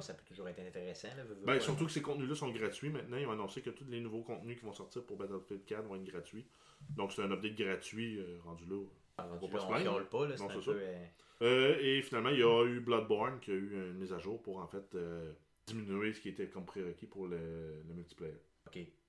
Ça peut toujours être intéressant. Là, Ben, surtout que ces contenus-là sont gratuits maintenant. Ils ont annoncé que tous les nouveaux contenus qui vont sortir pour Battlefield 4 vont être gratuits. Donc c'est un update gratuit euh, rendu là. Ah, rendu pas là, se plaindre. pas, là, c'est Non, un c'est peu... ça. euh, Euh, et finalement, il y a eu Bloodborne qui a eu une mise à jour pour en fait euh, diminuer ce qui était comme prérequis pour le, le multiplayer.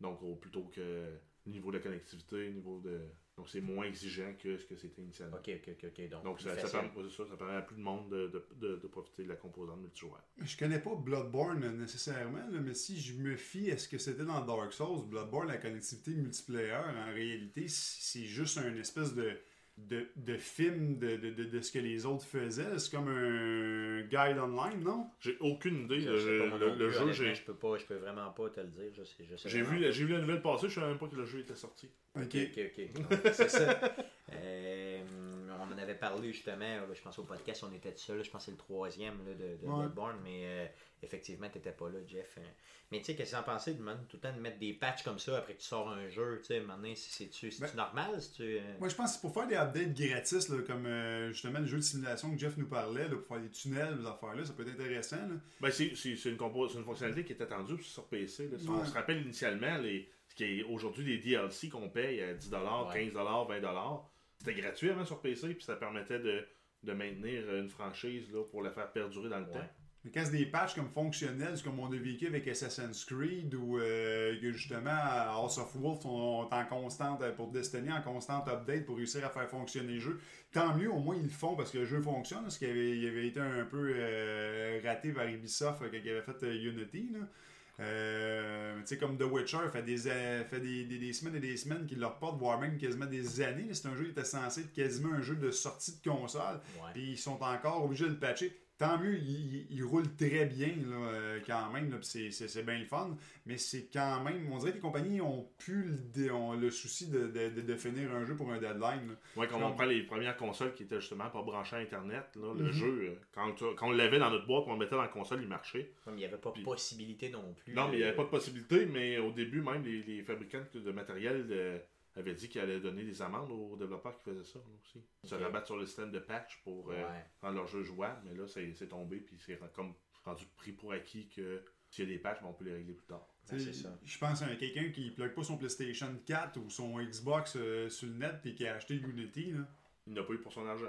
Donc plutôt que niveau de la connectivité, niveau de. Donc c'est moins exigeant que ce que c'était initialement. Ok, ok, ok. Donc, ça, permet, ça, ça permet à plus de monde de, de, de- de profiter de la composante multijoueur. Je connais pas Bloodborne euh, nécessairement, là, mais si je me fie à ce que c'était dans Dark Souls, Bloodborne, la connectivité multiplayer, en réalité, c'est juste un espèce de, de, de film de, de, de, de ce que les autres faisaient. C'est comme un guide online, non? J'ai aucune idée. Je pas, moi le- jeu, j'ai. je peux pas, je peux vraiment pas te le dire. Je sais, je sais J'ai vu, la- j'ai vu la nouvelle passer, je savais même pas que le jeu était sorti. Ok, ok, ok. Donc, c'est ça. Euh, en avait parlé justement, je pense au podcast, on était seul, je pense que c'est le troisième là, de, de Ouais. Bloodborne, mais euh, effectivement, t'étais pas là, Jeff. Euh, Mais tu sais, qu'est-ce que tu en pensais de man, tout le temps de mettre des patchs comme ça après que tu sors un jeu, tu sais, maintenant, c'est-tu c'est-tu Ben, normal? C'est-tu, euh, Moi, je pense que c'est pour faire des updates gratis, là, comme euh, justement le jeu de simulation que Jeff nous parlait, là, pour faire des tunnels, des affaires-là, ça peut être intéressant. là. Ben, c'est c'est- c'est une, compo- c'est une fonctionnalité qui est attendue sur PC. là. Si On se rappelle initialement, les, ce qui est aujourd'hui des DLC qu'on paye à 10$, Ouais. 15$, 20$, c'était gratuit avant sur PC, puis ça permettait de, de maintenir une franchise là, pour la faire perdurer dans le Ouais. temps. Mais quand c'est des patchs comme fonctionnels, c'est comme on a vécu avec Assassin's Creed, ou euh, que justement House of Wolf on, on est en constante, euh, pour Destiny, en constante update pour réussir à faire fonctionner le jeu. Tant mieux, au moins ils le font parce que le jeu fonctionne, parce qu'il avait, il avait été un peu euh, raté par Ubisoft euh, quand il avait fait Unity. Là. Euh, tu sais, comme The Witcher, fait des, euh, fait des, des- des semaines et des semaines qu'il leur porte, voire même quasiment des années. C'est un jeu qui était censé être quasiment un jeu de sortie de console. Puis ils sont encore obligés de le patcher. Tant mieux, il, il- il roule très bien là, euh, quand même. c'est, c'est, c'est bien le fun. Mais c'est quand même. On dirait que les compagnies ont plus le, dé- ont le souci de, de, de, de finir un jeu pour un deadline. Ouais, quand Comme- on prend les premières consoles qui étaient justement pas branchées à Internet, là, le Mhm. jeu, euh, quand, quand on l'avait dans notre boîte, on le mettait dans la console, il marchait. Comme il n'y avait pas Puis- possibilité non plus. Non, mais il n'y euh, avait pas de possibilité, mais au début, même les, les fabricants de matériel euh, avaient dit qu'ils allaient donner des amendes aux développeurs qui faisaient ça aussi. Se Ok. rabattre sur le système de patch pour euh, Ouais. rendre leur jeu jouable, mais là, c'est c'est tombé, puis c'est comme rendu pris pour acquis que s'il y a des patchs, ben, on peut les régler plus tard. Ben, Tu sais, c'est ça. Je pense à quelqu'un qui plug pas son PlayStation 4 ou son Xbox euh, sur le net puis qui a acheté Unity. Là. Il n'a pas eu pour son argent.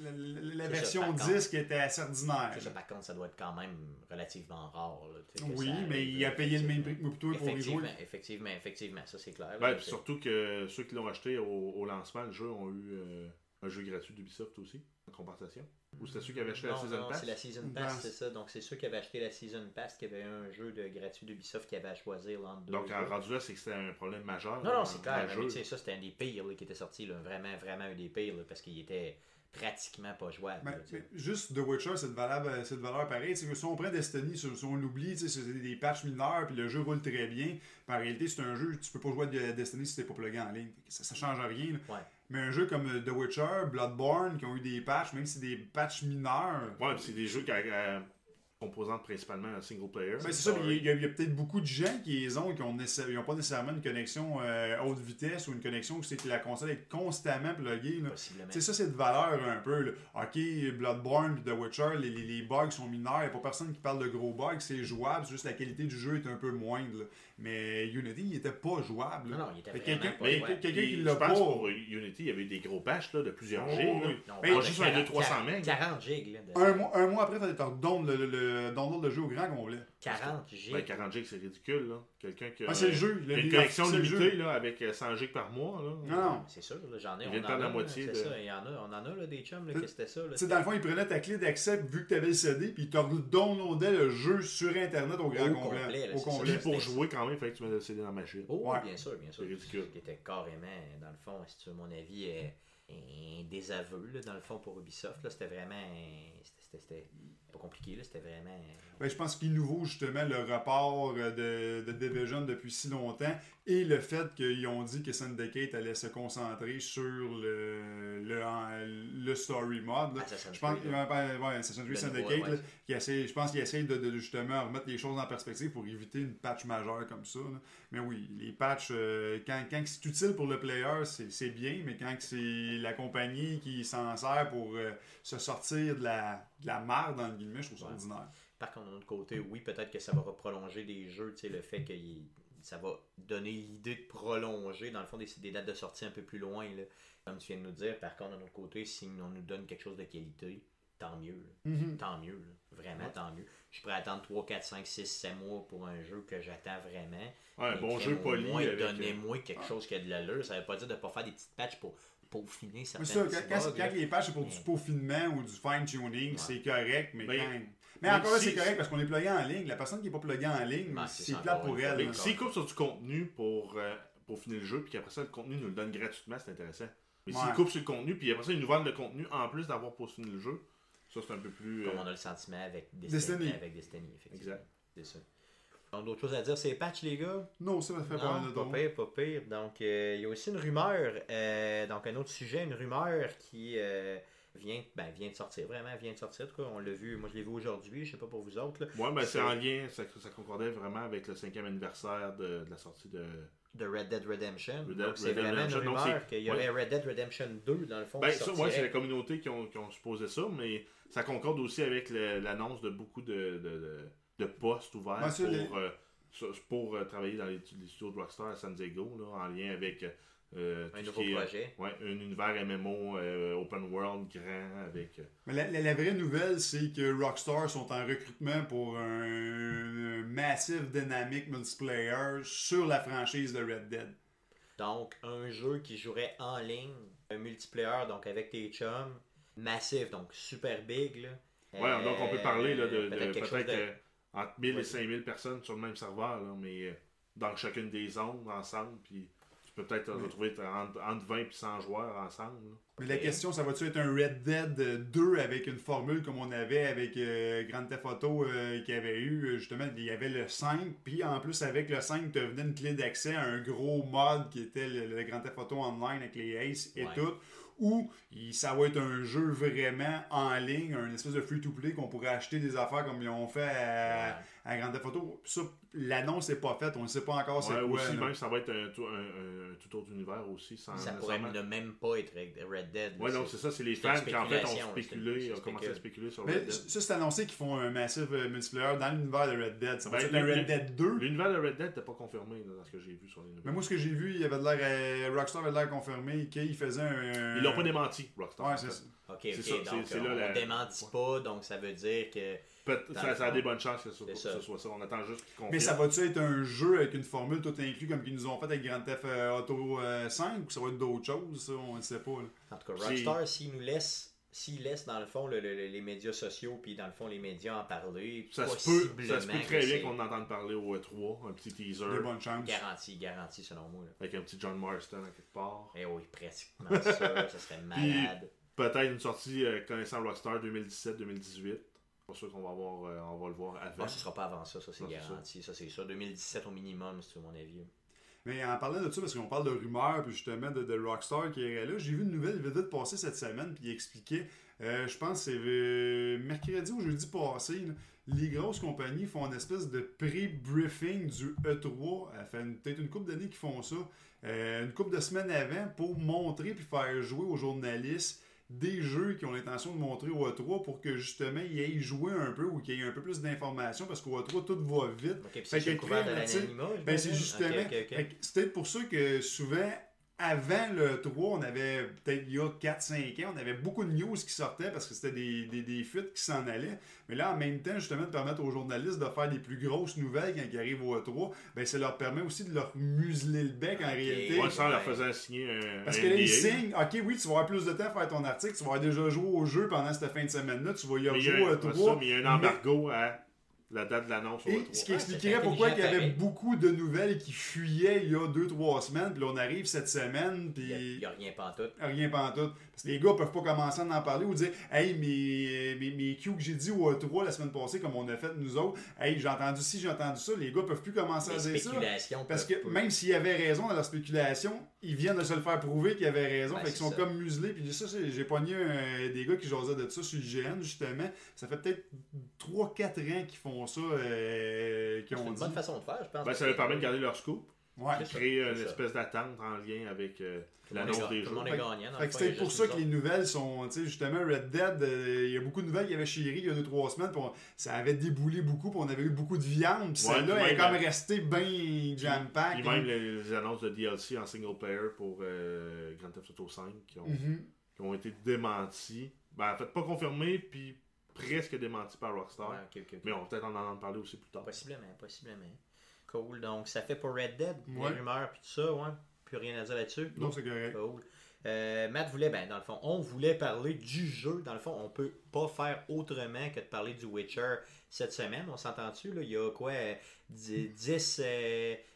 La, la- la C'est version ça, disque était assez ordinaire. Ça, par contre, ça doit être quand même relativement rare. là, Oui, ça mais il a payé le même prix que moi plutôt pour y Effectivement, jouer. effectivement, effectivement, ça c'est clair. là, Ben, surtout que ceux qui l'ont acheté au, au lancement, le jeu, ont eu euh, un jeu gratuit d'Ubisoft aussi, compensation? Ou c'était ceux qui avaient acheté la Season non, Pass? c'est la Season Pass, c'est ça. Donc, c'est ceux qui avaient acheté la Season Pass, qui avaient un jeu de gratuit d'Ubisoft qui avait à choisir entre deux. Donc, en jeux. rendu là, c'est que c'était un problème majeur. Non, non, c'est clair. mais jeu. tu sais, ça, c'était un des pires là, qui était sorti. Là. Vraiment, vraiment un des pires, là, parce qu'il était pratiquement pas jouable. Ben, là, mais juste The Witcher, c'est de valeur, c'est de valeur pareille. Tu sais, Si on prend Destiny, si, on l'oublie, tu sais, c'est des patchs mineurs, puis le jeu roule très bien. Puis en réalité, c'est un jeu, tu peux pas jouer à Destiny si t'es pas plugué en ligne. Ça, ça change rien. là. Ouais. Mais un jeu comme euh, The Witcher, Bloodborne, qui ont eu des patchs, même si c'est des patchs mineurs. Ouais, c'est des jeux qui composante principalement un single player. Ben, c'est ça, mais il y a, peut-être beaucoup de gens qui les ont, qui ont, nécessaire- ils ont pas nécessairement une connexion euh, haute vitesse ou une connexion où c'est que la console est constamment. Tu sais, ça, c'est de valeur un peu. là. Ok, Bloodborne et The Witcher, les, les, les bugs sont mineurs. Il n'y a pas personne qui parle de gros bugs. C'est jouable, c'est juste la qualité du jeu est un peu moindre. là. Mais Unity, il était pas jouable. là. Non, non, il était quelqu'un- qui je l'a pense pas. pour Unity, il y avait eu des gros patchs là, de plusieurs Oh, gigs. oui. Non, on Ben, juste de un 40, 200-300 megs. 40 gigs. Là, de- Un mois, un mois après, il fallait te redonner le, le, le, download le jeu au grand complet. 40 gigs. Ben, 40 gigs, c'est ridicule. là. Quelqu'un qui a, Ah, c'est le jeu. le- une c'est le jeu. limitée là, avec euh, 100 gigs par mois. Là. Non, non. C'est sûr, là, j'en ai. Il On vient de en a, la moitié C'est de- ça, il y en a, on en a là, des chums là, que c'était ça. Là, Tu sais, dans le fond, il prenait ta clé d'accès vu que tu avais le CD, puis il te downloadait le jeu sur Internet au grand Au complet. complet, là, au complet. Puis pour jouer quand même, il fallait que tu mettes le CD dans la machine. Oh, Ouais. bien sûr, bien sûr. C'est ridicule. Qui était carrément, dans le fond, si tu veux mon avis, euh, un désaveu, là, dans le fond, pour Ubisoft. là. C'était vraiment. c'était pas compliqué, là. C'était vraiment. Ben, je pense qu'il nous vaut justement le report euh, de, de Division depuis si longtemps et le fait qu'ils ont dit que Syndicate allait se concentrer sur le, le, le story mode. là. Assassin's Je pense là. ouais, Syndicate, nouveau, ouais. là, qui essaie, je pense qu'il essaye de, de- justement remettre les choses en perspective pour éviter une patch majeure comme ça. là. Mais oui, les patchs, euh, quand, quand c'est utile pour le player, c'est bien, mais quand c'est la compagnie qui s'en sert pour euh, se sortir de la, de la merde, dans le guillemets, je trouve ça Ouais. ordinaire. Par contre, d'un autre côté, oui, peut-être que ça va prolonger des jeux, tu sais, le fait que ça va donner l'idée de prolonger, dans le fond, des, des dates de sortie un peu plus loin, là. comme tu viens de nous dire. Par contre, d'un autre côté, si on nous donne quelque chose de qualité, tant mieux. là. Tant mieux, là. vraiment tant mieux. Je à attendre 3, 4, 5, 6, 7 mois pour un jeu que j'attends vraiment. Ouais, un bon jeu au poli. euh, Donnez-moi quelque chose qui a de l'allure. Ça veut pas dire de ne pas faire des petites patchs pour peaufiner Mais certains ça, quand, quand- quand les patchs c'est pour du peaufinement ou du fine-tuning, c'est correct, mais Mais- quand... Mais encore là, si- c'est correct parce qu'on est plugué en ligne. La personne qui n'est pas pluguée en ligne, c'est c'est plat pour elle. Mais là. s'ils coupent sur du contenu pour, euh, pour finir le jeu, puis qu'après ça, le contenu nous le donne gratuitement, c'est intéressant. Mais s'ils Ouais. coupent sur le contenu, puis après ça, ils nous vendent le contenu en plus d'avoir pour finir le jeu, ça, c'est un peu plus. Comme euh, on a le sentiment avec Destiny. Destiny. Avec Destiny, effectivement. Exact. C'est ça. Donc, d'autres choses à dire, c'est patch, les gars? Non, ça va faire pas mal de pas pire, pas pire. Donc, euh, il y a aussi une rumeur, euh, donc un autre sujet, une rumeur qui euh, vient, ben, vient de sortir, vraiment vient de sortir. En tout cas, on l'a vu, moi je l'ai vu aujourd'hui, je sais pas pour vous autres, là, Ouais, ben c'est en lien, ça, ça concordait vraiment avec le cinquième anniversaire de, de la sortie de. de Red Dead Redemption. Red Dead donc, c'est Redemption, vraiment une donc rumeur qu'il y aurait Red Dead Redemption 2 dans le fond. Ben, qui ça, ouais, c'est la communauté qui ont, qui ont supposé ça, mais ça concorde aussi avec l'annonce de beaucoup de, de, de, de postes ouverts pour, les- euh, pour euh, travailler dans les, les studios de Rockstar à San Diego, là, en lien avec euh, un nouveau est, projet. Ouais, un univers MMO euh, open world grand avec. euh, Mais la, la- la vraie nouvelle, c'est que Rockstar sont en recrutement pour un, massive dynamic multiplayer sur la franchise de Red Dead. Donc, un jeu qui jouerait en ligne, un multiplayer, donc avec tes chums, massif, donc super big. Là. Ouais, donc on peut parler là, de, de peut-être chose de- entre 1000 et Vas-y. 5000 personnes sur le même serveur, là, mais euh, dans chacune des zones ensemble, puis tu peux peut-être Oui. retrouver entre, entre 20 et 100 joueurs ensemble. là. Mais la question, ça va-tu être un Red Dead euh, 2 avec une formule comme on avait avec euh, Grand Theft Auto euh, qui avait eu, euh, justement, il y avait le 5, puis en plus avec le 5, te venait une clé d'accès à un gros mod qui était le, le Grand Theft Auto Online avec les Ace et Ouais. tout, ou ça va être un jeu vraiment en ligne, un espèce de free-to-play qu'on pourrait acheter des affaires comme ils ont fait à, à Grand Theft Auto. Puis ça, l'annonce n'est pas faite, on ne sait pas encore c'est Ouais, quoi. aussi, même, ça va être un, tout- un- un- un tout autre univers aussi. Sans Ça pourrait ne même pas être Red Dead. Ouais, non, c'est- ça, c'est les fans qui en fait ont spéculé, ont commencé à spécule. spéculer sur Mais Red Dead. ça, c'est annoncé qu'ils font un massif euh, multiplayer dans l'univers de Red Dead. Ça va Ben, être le- Red Dead 2. L'univers de Red Dead n'était pas confirmé là, dans ce que j'ai vu sur les nouvelles. Mais moi, ce que j'ai vu, il y avait de l'air. euh, Rockstar avait de l'air confirmé qu'il faisait un. Ils l'ont pas démenti, Rockstar. Ouais, c'est ça. Ok, C'est ok, ça, donc on la- démentit pas, donc ça veut dire que ça, a des bonnes chances que ce, que soit ça. On attend juste qu'ils confirment. Mais ça va-tu être un jeu avec une formule tout inclus comme qu'ils nous ont fait avec Grand Theft euh, Auto euh, 5 ou ça va être d'autres choses ça, On ne sait pas. là. En tout cas, Rockstar, s'il nous laisse, s'il laisse dans le fond le- le- le- les médias sociaux, puis dans le fond les médias en parler, Ça se peut, ça se peut très bien qu'on entende parler au E3, un petit teaser Des bonnes chances. Garanti, garanti selon moi. là. avec un petit John Marston à quelque part. Eh oui, pratiquement ça, ça serait malade. Peut-être une sortie euh, connaissant Rockstar 2017-2018. Pas sûr qu'on va avoir, euh, on va le voir avant. Bon, ce sera pas avant ça, ça c'est garanti, ça c'est sûr. 2017 au minimum, c'est mon avis. Mais en parlant de ça, parce qu'on parle de rumeurs, puis justement de, de Rockstar qui est là, j'ai vu une nouvelle vite passée cette semaine, puis il expliquait, euh, je pense que c'est euh, mercredi ou jeudi passé, là, les grosses compagnies font une espèce de pré-briefing du E3, ça fait une- peut-être une couple d'années qu'ils font ça, euh, une couple de semaines avant, pour montrer puis faire jouer aux journalistes des jeux qui ont l'intention de montrer au E3 pour que justement ils aillent jouer un peu ou qu'il y ait un peu plus d'informations parce qu'au E3 tout va vite. Ok, puis Fait c'est. Ben, justement. Ok, ok, ok. fait que C'est peut-être pour ça que souvent, avant le 3, on avait peut-être il y a 4-5 ans, on avait beaucoup de news qui sortaient parce que c'était des, des, des fuites qui s'en allaient. Mais là, en même temps, justement, de permettre aux journalistes de faire des plus grosses nouvelles quand ils arrivent au E3, ben, ça leur permet aussi de leur museler le bec en réalité. Ouais, sans leur Ouais. faisant signer un, Parce que là, ils signent, ok, oui, tu vas avoir plus de temps à faire ton article, tu vas avoir déjà joué au jeu pendant cette fin de semaine-là, tu vas y Mais il y a rejouer un- au ouais, E3. ça, mais il y a un embargo à la date de l'annonce Et E3. ce qui expliquerait pourquoi il y avait pareil. beaucoup de nouvelles qui fuyaient il y a 2-3 semaines, puis là on arrive cette semaine, Il y a- puis il y a rien pantoute. rien pantoute. Les gars peuvent pas commencer à en parler ou dire Hey, mes, mes, mes cues que j'ai dit au E3 la semaine passée, comme on a fait nous autres, hey, j'ai entendu ci, j'ai entendu ça, les gars peuvent plus commencer à dire ça. Parce que même s'ils avaient raison dans leur spéculation, ils viennent de se le faire prouver qu'ils avaient raison. Ben, fait qu'ils sont ça. comme muselés. Puis ça, c'est- j'ai pogné un- des gars qui jasaient de ça sur IGN, justement. Ça fait peut-être 3-4 ans qu'ils font ça, euh, qui C'est ont une dit. bonne façon de faire, je pense. Ben, ça leur permet de garder leur scoop. Ouais. Créer une ça. espèce d'attente en lien avec euh, l'annonce des tout jeux. il y c'est pour ça que les nouvelles sont, tu sais, justement, Red Dead, euh, il y a beaucoup de nouvelles qui avaient chéri il y a 2-3 semaines, on- ça avait déboulé beaucoup, puis on avait eu beaucoup de viande, puis Ouais, celle-là, elle est même, comme euh, restée bien jam-pack. Puis même les, les annonces de DLC en single player pour euh, Grand Theft Auto 5 qui ont, Mhm. qui ont été démentis. Ben, en fait, pas confirmés, puis presque démentis par Rockstar. Mais on va peut-être en en parler aussi plus tard. Possiblement, possiblement. Cool. Donc, ça fait pour Red Dead, Ouais. les rumeurs, puis tout ça, ouais. Plus rien à dire là-dessus. Non, c'est correct. Cool. Euh, Matt voulait, ben, dans le fond, on voulait parler du jeu. Dans le fond, on peut pas faire autrement que de parler du Witcher cette semaine. On s'entend-tu? là? Il y a quoi? euh, 10,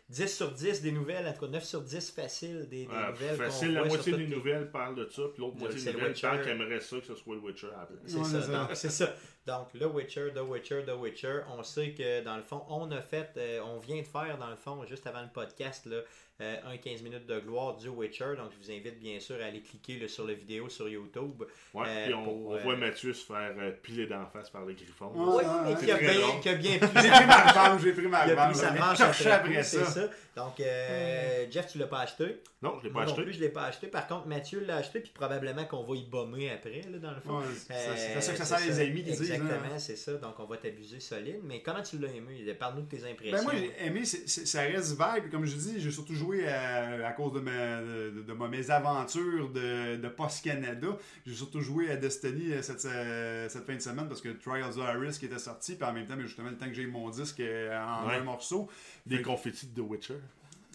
10, euh, 10 sur 10 des nouvelles, en tout cas 9 sur 10 facile des, des Ouais, nouvelles. qu'on facile, la moitié des nouvelles parlent de ça, puis l'autre moitié c'est des le nouvelles Witcher. parlent qu'elle aimerait ça que ce soit le Witcher à la place. C'est Ouais, ça, c'est ça. donc c'est ça. Donc, le Witcher, The Witcher, The Witcher, on sait que dans le fond, on a fait, euh, on vient de faire dans le fond, juste avant le podcast, là, euh, un 15 minutes de gloire du Witcher. Donc, je vous invite bien sûr à aller cliquer là, sur la vidéo sur YouTube. Ouais, Euh, puis on, pour, on euh, voit Mathieu se faire euh, piler d'en face par les griffons. Oui, ouais, qui a, C'est très bien, long. qui a bien J'ai pris ma revanche, j'ai pris ma revanche. chercher après, ça. ça. Donc, euh, Jeff, tu l'as pas acheté? Non, je l'ai pas Moi non acheté. plus, je l'ai pas acheté. Par contre, Mathieu l'a acheté, puis probablement qu'on va y bomber après, là, dans le fond. Ouais, c'est Euh, c'est ça que ça c'est sert les amis qui disent. Exactement, hein. c'est ça. Donc, on va t'abuser solide. Mais comment tu l'as aimé? Parle-nous de tes impressions. Ben moi j'ai aimé, c'est- c'est- ça reste vibe. Comme je dis, j'ai surtout joué à, à cause de, ma, de, de ma mésaventure de, de Post-Canada. J'ai surtout joué à Destiny euh, cette, euh, cette fin de semaine parce que Trials of Iris qui était sorti. Puis en même temps, mais justement, le temps que j'ai mon disque euh, en Ouais. un morceau. Des confettis de The Witcher.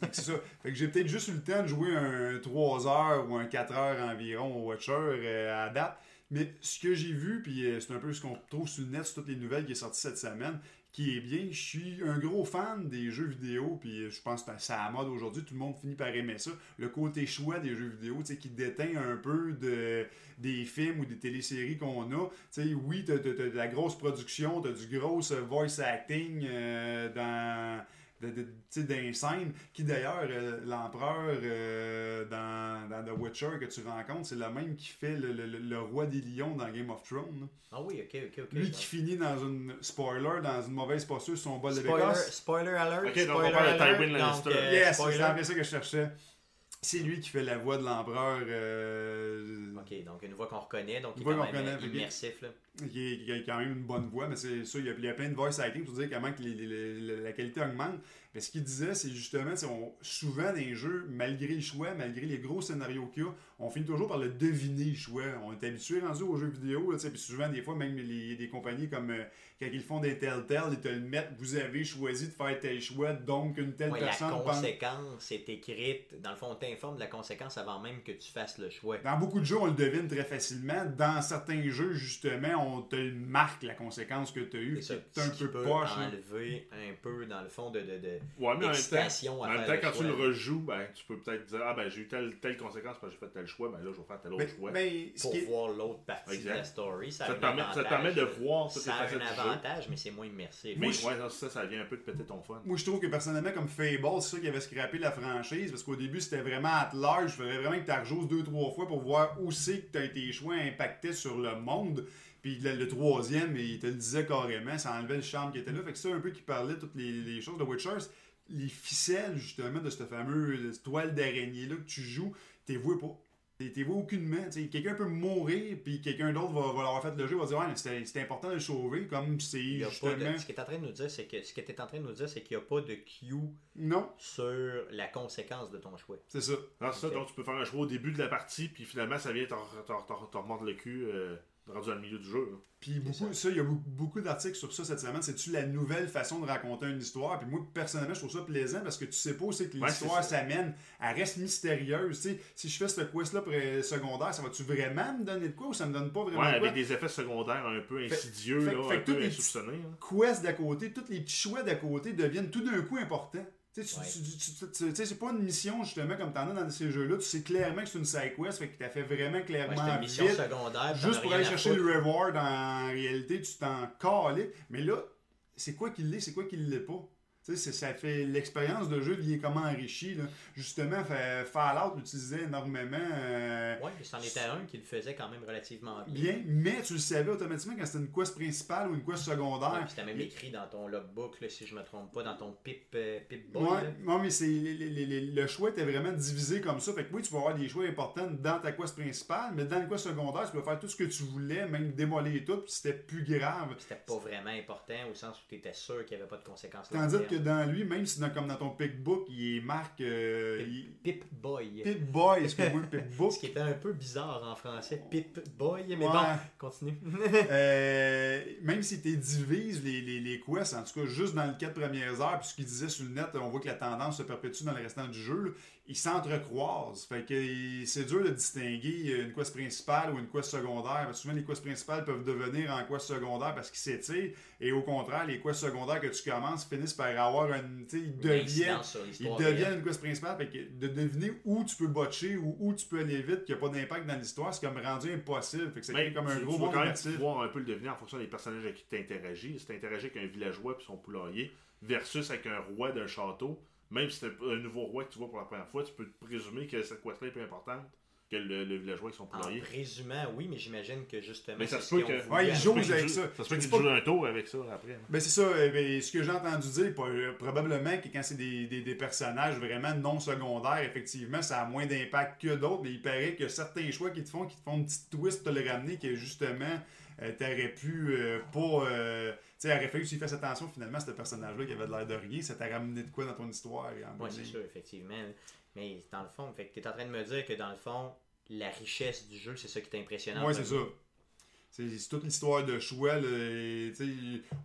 C'est ça. Fait que j'ai peut-être juste eu le temps de jouer un 3 heures ou un 4 heures environ au Watcher euh, à date. Mais ce que j'ai vu, puis c'est un peu ce qu'on trouve sur le net, sur toutes les nouvelles qui est sorti cette semaine, qui est bien, je suis un gros fan des jeux vidéo, puis je pense que c'est à la mode aujourd'hui, tout le monde finit par aimer ça. Le côté choix des jeux vidéo, tu sais, qui déteint un peu de, des films ou des téléséries qu'on a. Tu sais, oui, t'as, t'as de la grosse production, t'as du gros euh, voice acting euh, dans de, de, scène, qui d'ailleurs, euh, l'empereur euh, dans, dans The Witcher que tu rencontres, c'est le même qui fait le, le- le- roi des lions dans Game of Thrones. Ah oui, ok, ok, ok. Lui Donc, qui finit dans une spoiler, dans une mauvaise posture sur son bol de Spoiler, spoiler alert. Ok, donc on spoiler parle de Tywin donc, Lannister. euh, yes, spoiler. c'est ça que je cherchais. C'est lui qui fait la voix de l'empereur. euh, Ok, donc une voix qu'on reconnaît, donc Une il est voix quand qu'on même connaît, fait que- immersif. Là. Qui a quand même une bonne voix, mais c'est ça, il y a, il plein de voice acting pour dire comment que les- les- les- la qualité augmente. Mais ce qu'il disait, c'est justement, on, souvent dans les jeux, malgré le choix, malgré les gros scénarios qu'il y a, on finit toujours par le deviner le choix. On est habitué rendu aux jeux vidéo, puis souvent des fois, même les, des compagnies comme euh, quand ils font des Telltale, ils te le mettent, vous avez choisi de faire tel choix, donc une telle Ouais, la personne pense... conséquence est écrite. Dans le fond, on t'informe de la conséquence avant même que tu fasses le choix. Dans beaucoup de jeux, on le devine très facilement. Dans certains jeux, justement, on te le marque la conséquence que tu as eue. C'est un peu peut poche. hein. enlever un peu, dans le fond, de, de, de Ouais, mais en même temps, en même temps, quand tu le rejoues, ben, tu peux peut-être dire Ah, ben, j'ai eu telle, telle conséquence parce que j'ai fait tel choix, ben là, je vais faire tel autre Mais, choix. mais pour qui voir l'autre partie Exact. de la story. Ça, Ça a te un permet- ça te permet de voir Ça a un avantage, mais c'est moins immersif. Mais Moi, je- ouais, non, ça, ça vient un peu de péter ton fun. Moi, je trouve que personnellement, comme Fable, c'est ça qui avait scrappé la franchise. Parce qu'au début, c'était vraiment à large. Il faudrait vraiment que tu rejoues deux, trois fois pour voir où c'est que t'as tes choix impactés sur le monde. Puis le, le troisième, il te le disait carrément, ça enlevait le charme qui était là. Fait que c'est un peu qui parlait de toutes les, les choses de Witcher. Les ficelles, justement, de cette fameuse toile d'araignée-là que tu joues, t'es voué pas. T'es t'es voué aucunement. T'sais, Quelqu'un peut mourir, puis quelqu'un d'autre va, va avoir fait le jeu, va dire Ouais, mais c'était c'était important de le sauver, comme c'est justement. de- ce que tu en train de nous dire, c'est que ce que tu en train de nous dire, c'est qu'il n'y a pas de cue Non, sur la conséquence de ton choix. c'est ça. Non, c'est ça, donc tu peux faire un choix au début de la partie, puis finalement, ça vient t'en t'en- t'en- t'en remonte le cul euh, rendu dans le milieu du jeu. là. Puis beaucoup, ça. il y a beaucoup, beaucoup d'articles sur ça cette semaine. C'est-tu la nouvelle façon de raconter une histoire? Puis moi, personnellement, je trouve ça plaisant parce que tu sais pas où c'est que l'histoire s'amène. Elle reste mystérieuse. tu sais. Si je fais ce quest-là secondaire, ça va-tu vraiment me donner de quoi ou ça me donne pas vraiment Ouais, de quoi? avec des effets secondaires un peu insidieux, fait- là, fait un peu les insoupçonnés. là. Quest d'à côté, tous les petits choix d'à côté deviennent tout d'un coup importants. Tu sais, tu- Ouais. tu- tu- tu- tu- tu sais, c'est pas une mission justement comme t'en as dans ces jeux-là. Tu sais clairement que c'est une side quest, fait que t'as fait vraiment Ouais, clairement c'est une mission vite. secondaire. Juste pour aller chercher le reward, en réalité, tu t'en cales. Mais là, c'est quoi qu'il l'est, c'est quoi qu'il l'est pas. Tu sais, ça fait l'expérience de jeu est comment enrichi. Là. Justement, fa- Fallout l'utilisait énormément. euh, Ouais, puis c'en était un qui le faisait quand même relativement bien. bien, mais tu le savais automatiquement quand c'était une quest principale ou une quest Ouais, secondaire. puis c'était même écrit dans ton logbook, là, si je me trompe pas, dans ton pip, euh, pip boy. Ouais, non, mais c'est les- les- les- les- le choix était vraiment divisé comme ça. Fait que oui, tu vas avoir des choix importants dans ta quest principale, mais dans le quest secondaire, tu peux faire tout ce que tu voulais, même démolir tout, puis c'était plus grave. Puis C'était pas vraiment important au sens où tu étais sûr qu'il n'y avait pas de conséquences. Tandis que dans lui, même si dans, comme dans ton pickbook, il est marque euh, il- Pip Boy. Pip Boy, excuse-moi, Pickbook. Ce qui était un peu bizarre en français. Pip Boy, mais Ouais. bon, continue. Euh, même si tu divises les, les, les quests, en tout cas juste dans les quatre premières heures, puis ce qu'il disait sur le net, on voit que la tendance se perpétue dans le restant du jeu, là, ils s'entrecroisent. Fait que c'est dur de distinguer une quest principale ou une quest secondaire. Parce que souvent les quests principales peuvent devenir en quest secondaire parce qu'ils s'étirent, et au contraire, les quests secondaires que tu commences finissent par avoir une. tu sais, Ils deviennent. Ils deviennent une quest principale, fait que de deviner où tu peux botcher ou où tu peux aller vite, qu'il n'y a pas d'impact dans l'histoire, c'est comme rendu impossible. Fait que comme un tu, gros tu vas quand même pouvoir un peu le deviner en fonction des personnages avec qui tu interagis. Si tu interagis avec un villageois et son poulailler versus avec un roi d'un château, même si c'est un nouveau roi que tu vois pour la première fois, tu peux te présumer que cette quest-là est plus importante que le, le villageois avec son En poulailler. présumant, oui, mais j'imagine que justement. Mais ça se peut qu'ils que- Ouais, ils jouent avec ça. Ça se peut C'est qu'il pas- joue un tour avec ça après. Ben c'est ça, euh, ben, ce que j'ai entendu dire, pas- euh, probablement que quand c'est des, des- des personnages vraiment non secondaires, effectivement, ça a moins d'impact que d'autres, mais il paraît que certains choix qui te font, qui te font une petite twist te le ramener, que justement, euh, t'aurais pu euh, pas. euh, tu sais, aurait fallu que tu fasses attention finalement, ce personnage-là qui avait de l'air de rien, ça t'a ramené de quoi dans ton histoire et en Oui, c'est sûr, effectivement. Mais dans le fond, tu es en train de me dire que dans le fond, la richesse du jeu, c'est ça qui est impressionnant. Ouais, c'est ça. C'est toute l'histoire de choix. là, et,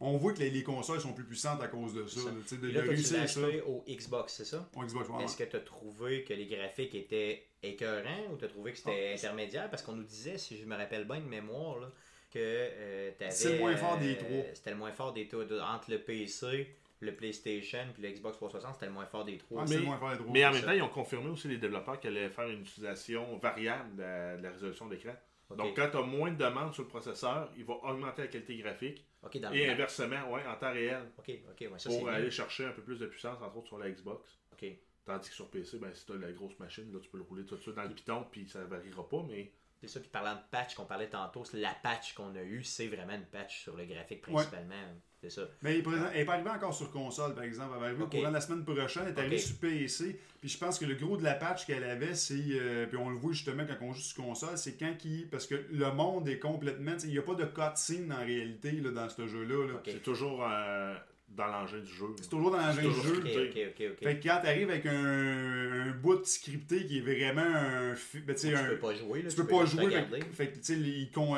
on voit que les, les consoles sont plus puissantes à cause de ça. Ça. de, là, de réussir ça. au Xbox, c'est ça? On Xbox One, Est-ce que tu as trouvé que les graphiques étaient écœurants ou tu as trouvé que c'était intermédiaire? Parce qu'on nous disait, si je me rappelle bien de mémoire, là, que euh, t'avais, C'est le moins fort des euh, trois. C'était le moins fort des trois. Entre le PC, le PlayStation puis le Xbox 360, c'était le moins fort des trois. Ouais, Mais- c'est le moins fort des trois. Mais en même ça. temps, ils ont confirmé aussi les développeurs qu'elle allait faire une utilisation variable de la, de la résolution d'écran. Donc, quand tu as moins de demandes sur le processeur, il va augmenter la qualité graphique. Dans Et le inversement, ouais, en temps réel, Ok, ok, ouais, ça c'est pour bien. aller chercher un peu plus de puissance, entre autres sur la Xbox. Ok. Tandis que sur PC, ben, si tu as la grosse machine, là, tu peux le rouler tout de suite dans le piton, puis ça variera pas, mais C'est ça, puis parlant de patch qu'on parlait tantôt, c'est la patch qu'on a eue, c'est vraiment une patch sur le graphique principalement. C'est ça. Mais il est présent- elle n'est pas arrivée encore sur console, par exemple. Elle va arriver au courant de la semaine prochaine. Elle est arrivée sur PC. Puis je pense que le gros de la patch qu'elle avait, c'est. euh, puis on le voit justement quand on joue sur console, c'est quand qui. Parce que le monde est complètement. Il n'y a pas de cutscene en réalité là, dans ce jeu-là. là. C'est toujours euh, dans l'engin du jeu. C'est toujours dans l'engin C'est du jeu. Ok, scripté. ok, ok, ok. Fait que quand tu arrives avec un, un bout scripté qui est vraiment un. ben, tu un- peux pas jouer, là, tu peux pas jouer. Fait, que- fait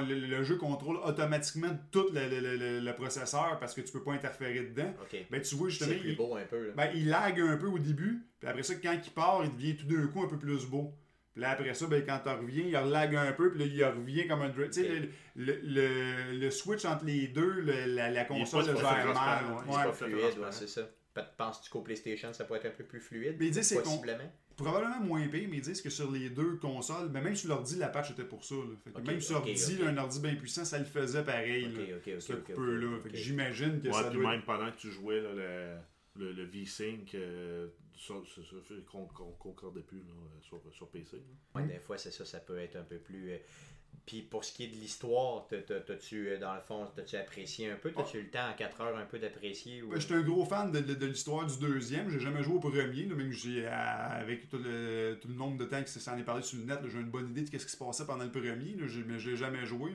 le, le jeu contrôle automatiquement tout le, le- le- le processeur parce que tu peux pas interférer dedans. Ben, tu vois justement. Plus il- beau un peu. Là. Ben, il lag un peu au début, puis après ça, quand il part, il devient tout d'un coup un peu plus beau. Là, après ça, ben, quand tu reviens, il lag un peu, puis là, il revient comme un... Tu sais, le, le, le- le switch entre les deux, le- la, la console le gère mal. ouais. c'est fluide, ouais, c'est ça. Pe- Penses-tu qu'au PlayStation, ça pourrait être un peu plus fluide? Mais ils disent c'est con- Possiblement. Probablement moins pire, mais ils disent que sur les deux consoles, ben, même sur l'ordi, la patch était pour ça. là. Fait que Ok, même sur ok, ordi, ok. un ordi bien puissant, ça le faisait pareil. Ok, là, ok, ok. ce que j'imagine que Ouais, ça doit même pendant que tu jouais là, le, le, le V-Sync, euh, ça, ça, ça fait qu'on qu'on concordait plus là, sur, sur PC. là. Ouais, des fois, c'est ça, ça peut être un peu plus. euh, Puis pour ce qui est de l'histoire, t'as- t'as- t'as-tu, euh, dans le fond, t'as-tu apprécié un peu? T'as-tu eu le temps en 4 heures un peu d'apprécier ou... Ben, J'étais un gros fan de, de- de l'histoire du deuxième. J'ai jamais joué au premier, là, même j'ai, euh, avec tout le, tout le nombre de temps que ça s'en est parlé sur le net, j'ai une bonne idée de ce qui se passait pendant le premier, là, mais je l'ai jamais joué.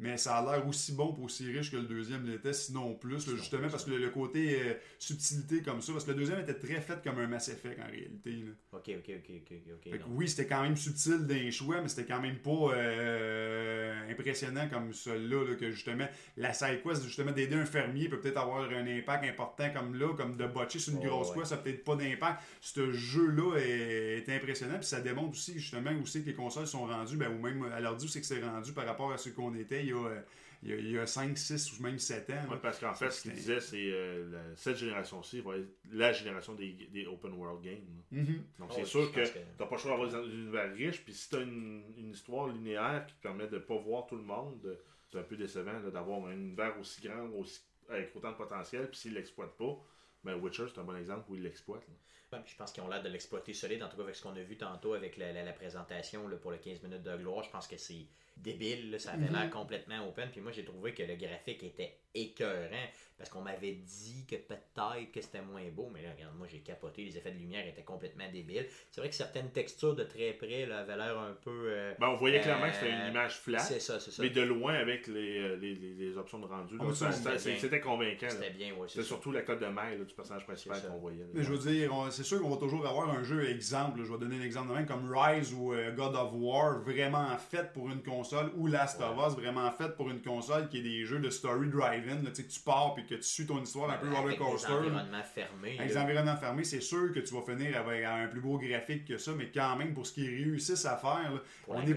Mais ça a l'air aussi bon et aussi riche que le deuxième l'était, sinon plus, là, justement parce que le, le côté euh, subtilité comme ça, parce que le deuxième était très fait comme un Mass Effect en réalité. là. Ok, ok, ok, ok, ok. Fait que non. oui, c'était quand même subtil d'un choix, mais c'était quand même pas euh, impressionnant comme celui-là, là, que justement, la side quest, justement, d'aider un fermier peut peut-être avoir un impact important comme là, comme de botcher sur une grosse ouais. quest, ça peut-être pas d'impact. Ce jeu-là est, est impressionnant, puis ça démontre aussi justement où c'est que les consoles sont rendues, ben, ou même à l'ordi où c'est que c'est rendu par rapport à ce qu'on était il y a, euh, il y a, il y a 5, 6 ou même 7 ans. Ouais, parce qu'en fait, ce qu'il disait, c'est euh, cette génération-ci va être la génération des, des open world games. Mhm. Donc Ouais, c'est sûr que que- t'as pas le choix d'avoir des univers riches, puis si t'as une, une histoire linéaire qui te permet de pas voir tout le monde, c'est un peu décevant d'avoir un univers aussi grand, aussi, avec autant de potentiel, puis s'il l'exploite pas, Ben, Witcher, c'est un bon exemple où ils l'exploitent. Ouais, puis je pense qu'ils ont l'air de l'exploiter solide, en tout cas avec ce qu'on a vu tantôt avec la, la- la présentation là, pour le 15 minutes de gloire. Je pense que c'est débile, là, ça avait l'air complètement open. Puis moi j'ai trouvé que le graphique était écœurant parce qu'on m'avait dit que peut-être que c'était moins beau, mais là, regarde, moi j'ai capoté, les effets de lumière étaient complètement débiles. C'est vrai que certaines textures de très près là, avaient l'air un peu. euh, Ben, on voyait Euh, clairement que c'était une image flat. c'est ça, c'est ça. Mais de loin, avec les, euh, les, les, les options de rendu, là, Ah, c'était c'était bien. c'était convaincant. là. C'était bien, ouais, c'est C'était surtout la cote de maille là, du personnage principal qu'on voyait. Mais je veux dire, on- c'est sûr qu'on va toujours avoir un jeu exemple. là. Je vais donner un exemple de même comme Rise ou euh, God of War, vraiment fait pour une console, ou Last of Us, vraiment fait pour une console qui est des jeux de story drive-in. là. Tu sais, que tu pars puis que tu suis ton histoire un peu roller Avec des coaster. environnements fermés. Avec environnements fermés, c'est sûr que tu vas finir avec un plus beau graphique que ça, mais quand même, pour ce qu'ils réussissent à faire, là, on n'est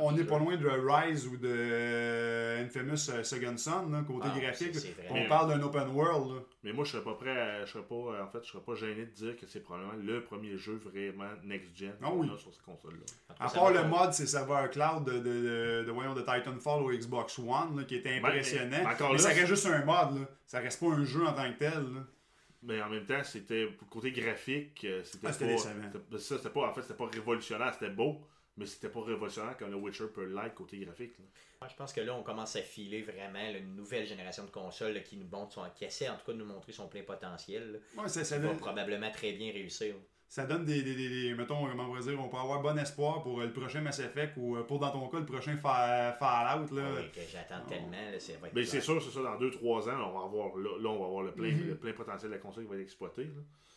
on du n'est pas loin de Rise ou de euh, Infamous euh, Second Son, là, côté Ah, graphique. on parle d'un open world. Mais moi, je serais pas prêt à, je serais pas, en fait, je serais pas gêné de dire que c'est probablement le premier jeu vraiment next-gen Ah qu'on oui. a sur cette console-là. À part le pas- mode, c'est serveur cloud de, de, de, de, voyons, de Titanfall au Xbox One, là, qui était Ben, impressionnant. mais encore mais là, ça reste juste un mode, là. ça reste pas un jeu en tant que tel. là. Mais en même temps, c'était côté graphique, euh, c'était Ah, c'était pas, ça, c'était pas, en fait, c'était pas révolutionnaire, c'était beau, mais c'était pas révolutionnaire comme le Witcher peut l'être côté graphique. là. Moi, je pense que là, on commence à filer vraiment là, une nouvelle génération de consoles là, qui nous montre son, qui essaie en tout cas de nous montrer son plein potentiel. Ouais, ça, ça va donne, probablement très bien réussir. ça donne des, des, des- des- mettons, comment on va dire, on peut avoir bon espoir pour euh, le prochain Mass Effect ou euh, pour, dans ton cas, le prochain Fa- Fallout. Là. Que j'attends Oh. tellement. Là, c'est, va être Mais c'est sûr, c'est ça, dans 2-3 ans, on va avoir, là, là, on va avoir le plein, Mhm. le plein potentiel de la console qui va être exploité.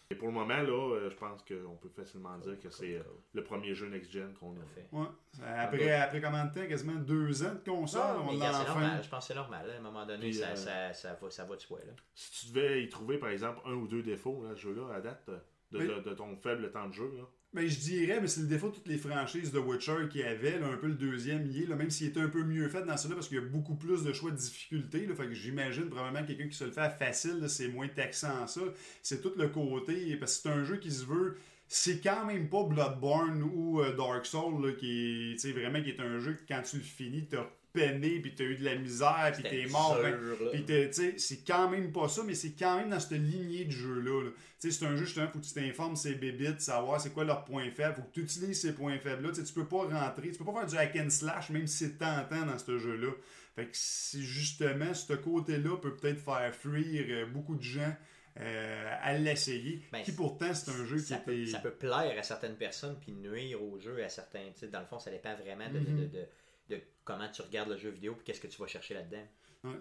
Et pour le moment, là, euh, je pense qu'on peut facilement dire que c'est euh, Cool. le premier jeu next-gen qu'on a. Ouais. Après, après combien de temps? Quasiment deux ans de console. Ah, mais on l'a enfin. Je pense que c'est normal. À un moment donné, ça, euh, ça, ça, va, ça va de soi. Là. Si tu devais y trouver, par exemple, un ou deux défauts, là, ce jeu-là, à date, de, Mais- de- de ton faible temps de jeu, là, Ben, je dirais, mais c'est le défaut de toutes les franchises de Witcher qu'il y avait, là, un peu le deuxième y est, même s'il était un peu mieux fait dans celui-là, parce qu'il y a beaucoup plus de choix de difficulté. Fait que j'imagine probablement quelqu'un qui se le fait à facile, c'est moins taxant ça. C'est tout le côté, parce que c'est un jeu qui se veut. C'est quand même pas Bloodborne ou euh, Dark Souls qui est vraiment qui est un jeu que quand tu le finis, t'as peiné, puis t'as eu de la misère, puis t'es mort. ben, puis c'est quand même pas ça, mais c'est quand même dans cette lignée de jeu-là. là. C'est un jeu, justement, faut que tu t'informes ces bébites, savoir c'est quoi leurs points faibles. Faut que tu utilises ces points faibles-là. Tu peux pas rentrer, tu peux pas faire du hack and slash, même si c'est tentant dans ce jeu-là. Fait que c'est justement, ce côté-là peut peut-être faire fuir euh, beaucoup de gens euh, à l'essayer. Ben, qui pourtant, c'est un jeu qui ça, peut, était. ça peut plaire à certaines personnes puis nuire au jeu à certains. Dans le fond, ça dépend vraiment de, de- Mhm. de, de- de comment tu regardes le jeu vidéo puis qu'est-ce que tu vas chercher là-dedans.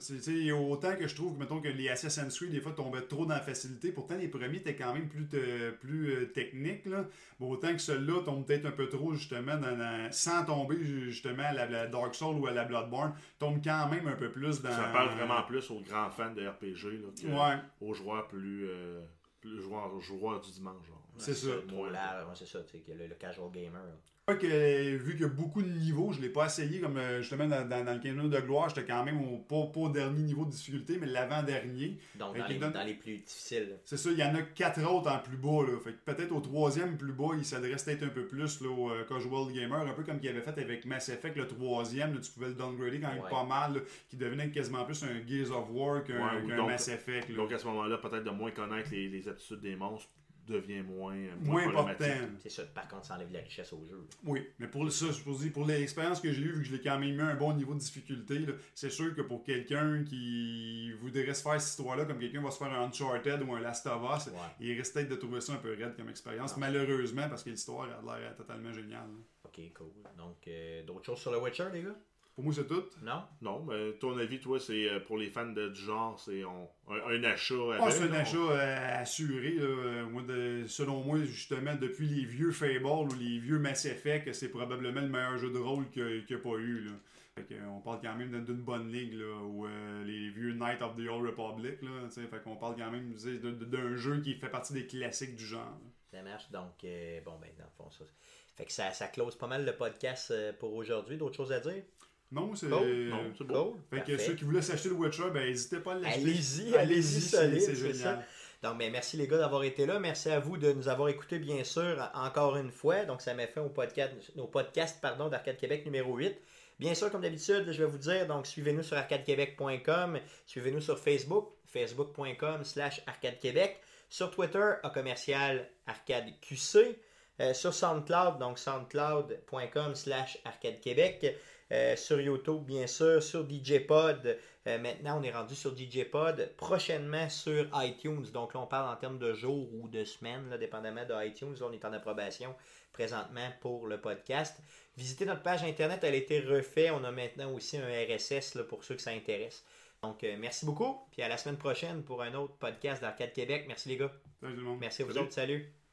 C'est- autant que je trouve que, mettons, que les Assassin's Creed, des fois, tombaient trop dans la facilité. Pourtant, les premiers étaient quand même plus, te- plus euh, techniques. Là. Mais autant que ceux-là tombent peut-être un peu trop, justement, dans la- sans tomber, justement, à la, la Dark Souls ou à la Bloodborne, tombent quand même un peu plus dans... ça parle vraiment plus aux grands fans de RPG là, que Ouais, aux joueurs plus, euh, plus joueurs, joueurs du dimanche. Genre. C'est ça. Large, c'est ça, tu sais, que le, le casual gamer. là. Que, vu qu'il y a beaucoup de niveaux, je l'ai pas essayé, comme euh, justement dans, dans, dans le 15 minutes de gloire, j'étais quand même au, pas, pas au dernier niveau de difficulté, mais l'avant-dernier. Donc, dans les, donne- dans les plus difficiles. C'est ça, il y en a quatre autres en plus bas. Là. Fait que peut-être au troisième plus bas, il s'adresse peut-être un peu plus là, au euh, casual gamer, un peu comme qu'il avait fait avec Mass Effect, le troisième. là, tu pouvais le downgrader quand même Ouais. pas mal, là, qui devenait quasiment plus un Gears of War qu'un Ouais, Mass Effect. là. Donc à ce moment-là, peut-être de moins connaître les, les aptitudes des monstres devient moins, Moins important. C'est ça. Par contre, ça enlève la richesse au jeu. Oui, mais pour ça, je vous dis, pour l'expérience que j'ai eue, vu que je l'ai quand même mis un bon niveau de difficulté, c'est sûr que pour quelqu'un qui voudrait se faire cette histoire-là, comme quelqu'un va se faire un Uncharted ou un Last of Us, Ouais. il risque peut-être de trouver ça un peu raide comme expérience, Non. malheureusement, parce que l'histoire a l'air totalement géniale. là. Ok, cool. Donc, euh, d'autres choses sur le Witcher, les gars? Pour moi, c'est tout. Non? Non, mais ton avis, toi, c'est euh, pour les fans de, du genre, c'est on- un, un achat. Ah, avec, c'est un achat euh, assuré. là. Euh, Moi, de- selon moi, justement, depuis les vieux Fable ou les vieux Mass Effect, c'est probablement le meilleur jeu de rôle qu'il n'y a, pas eu. Là. Fait que, on parle quand même d'une- bonne ligue, là, ou euh, les vieux Knights of the Old Republic. Là, fait qu'on parle quand même d'un jeu qui fait partie des classiques du genre. Ça marche. Donc, euh, bon, ben, dans le fond, ça. Fait que ça, ça close pas mal le podcast pour aujourd'hui. D'autres choses à dire? Non, c'est. Non, c'est. Fait que ceux qui voulaient s'acheter le Witcher, ben n'hésitez pas à l'acheter. Allez-y, allez-y, solide, c'est génial. Donc, merci les gars d'avoir été là. Merci à vous de nous avoir écoutés, bien sûr, encore une fois. Donc, ça m'a fait au podcast, pardon, d'Arcade Québec numéro 8. Bien sûr, comme d'habitude, je vais vous dire, donc suivez-nous sur arcadequebec.com, suivez-nous sur Facebook, facebook.com slash arcadequebec. Sur Twitter, à commercial arcade QC. Euh, sur SoundCloud, donc soundcloud.com slash arcade québec. Euh, sur YouTube, bien sûr, sur DJ Pod. Euh, maintenant, on est rendu sur DJ Pod. Prochainement sur iTunes. Donc là, on parle en termes de jours ou de semaines, là, dépendamment de iTunes. on est en approbation présentement pour le podcast. Visitez notre page internet, elle a été refaite. On a maintenant aussi un RSS là, pour ceux que ça intéresse. Donc, merci beaucoup. Puis à la semaine prochaine pour un autre podcast d'Arcade Québec. Merci les gars. Salut tout le monde. Merci à vous Salut. autres. Salut.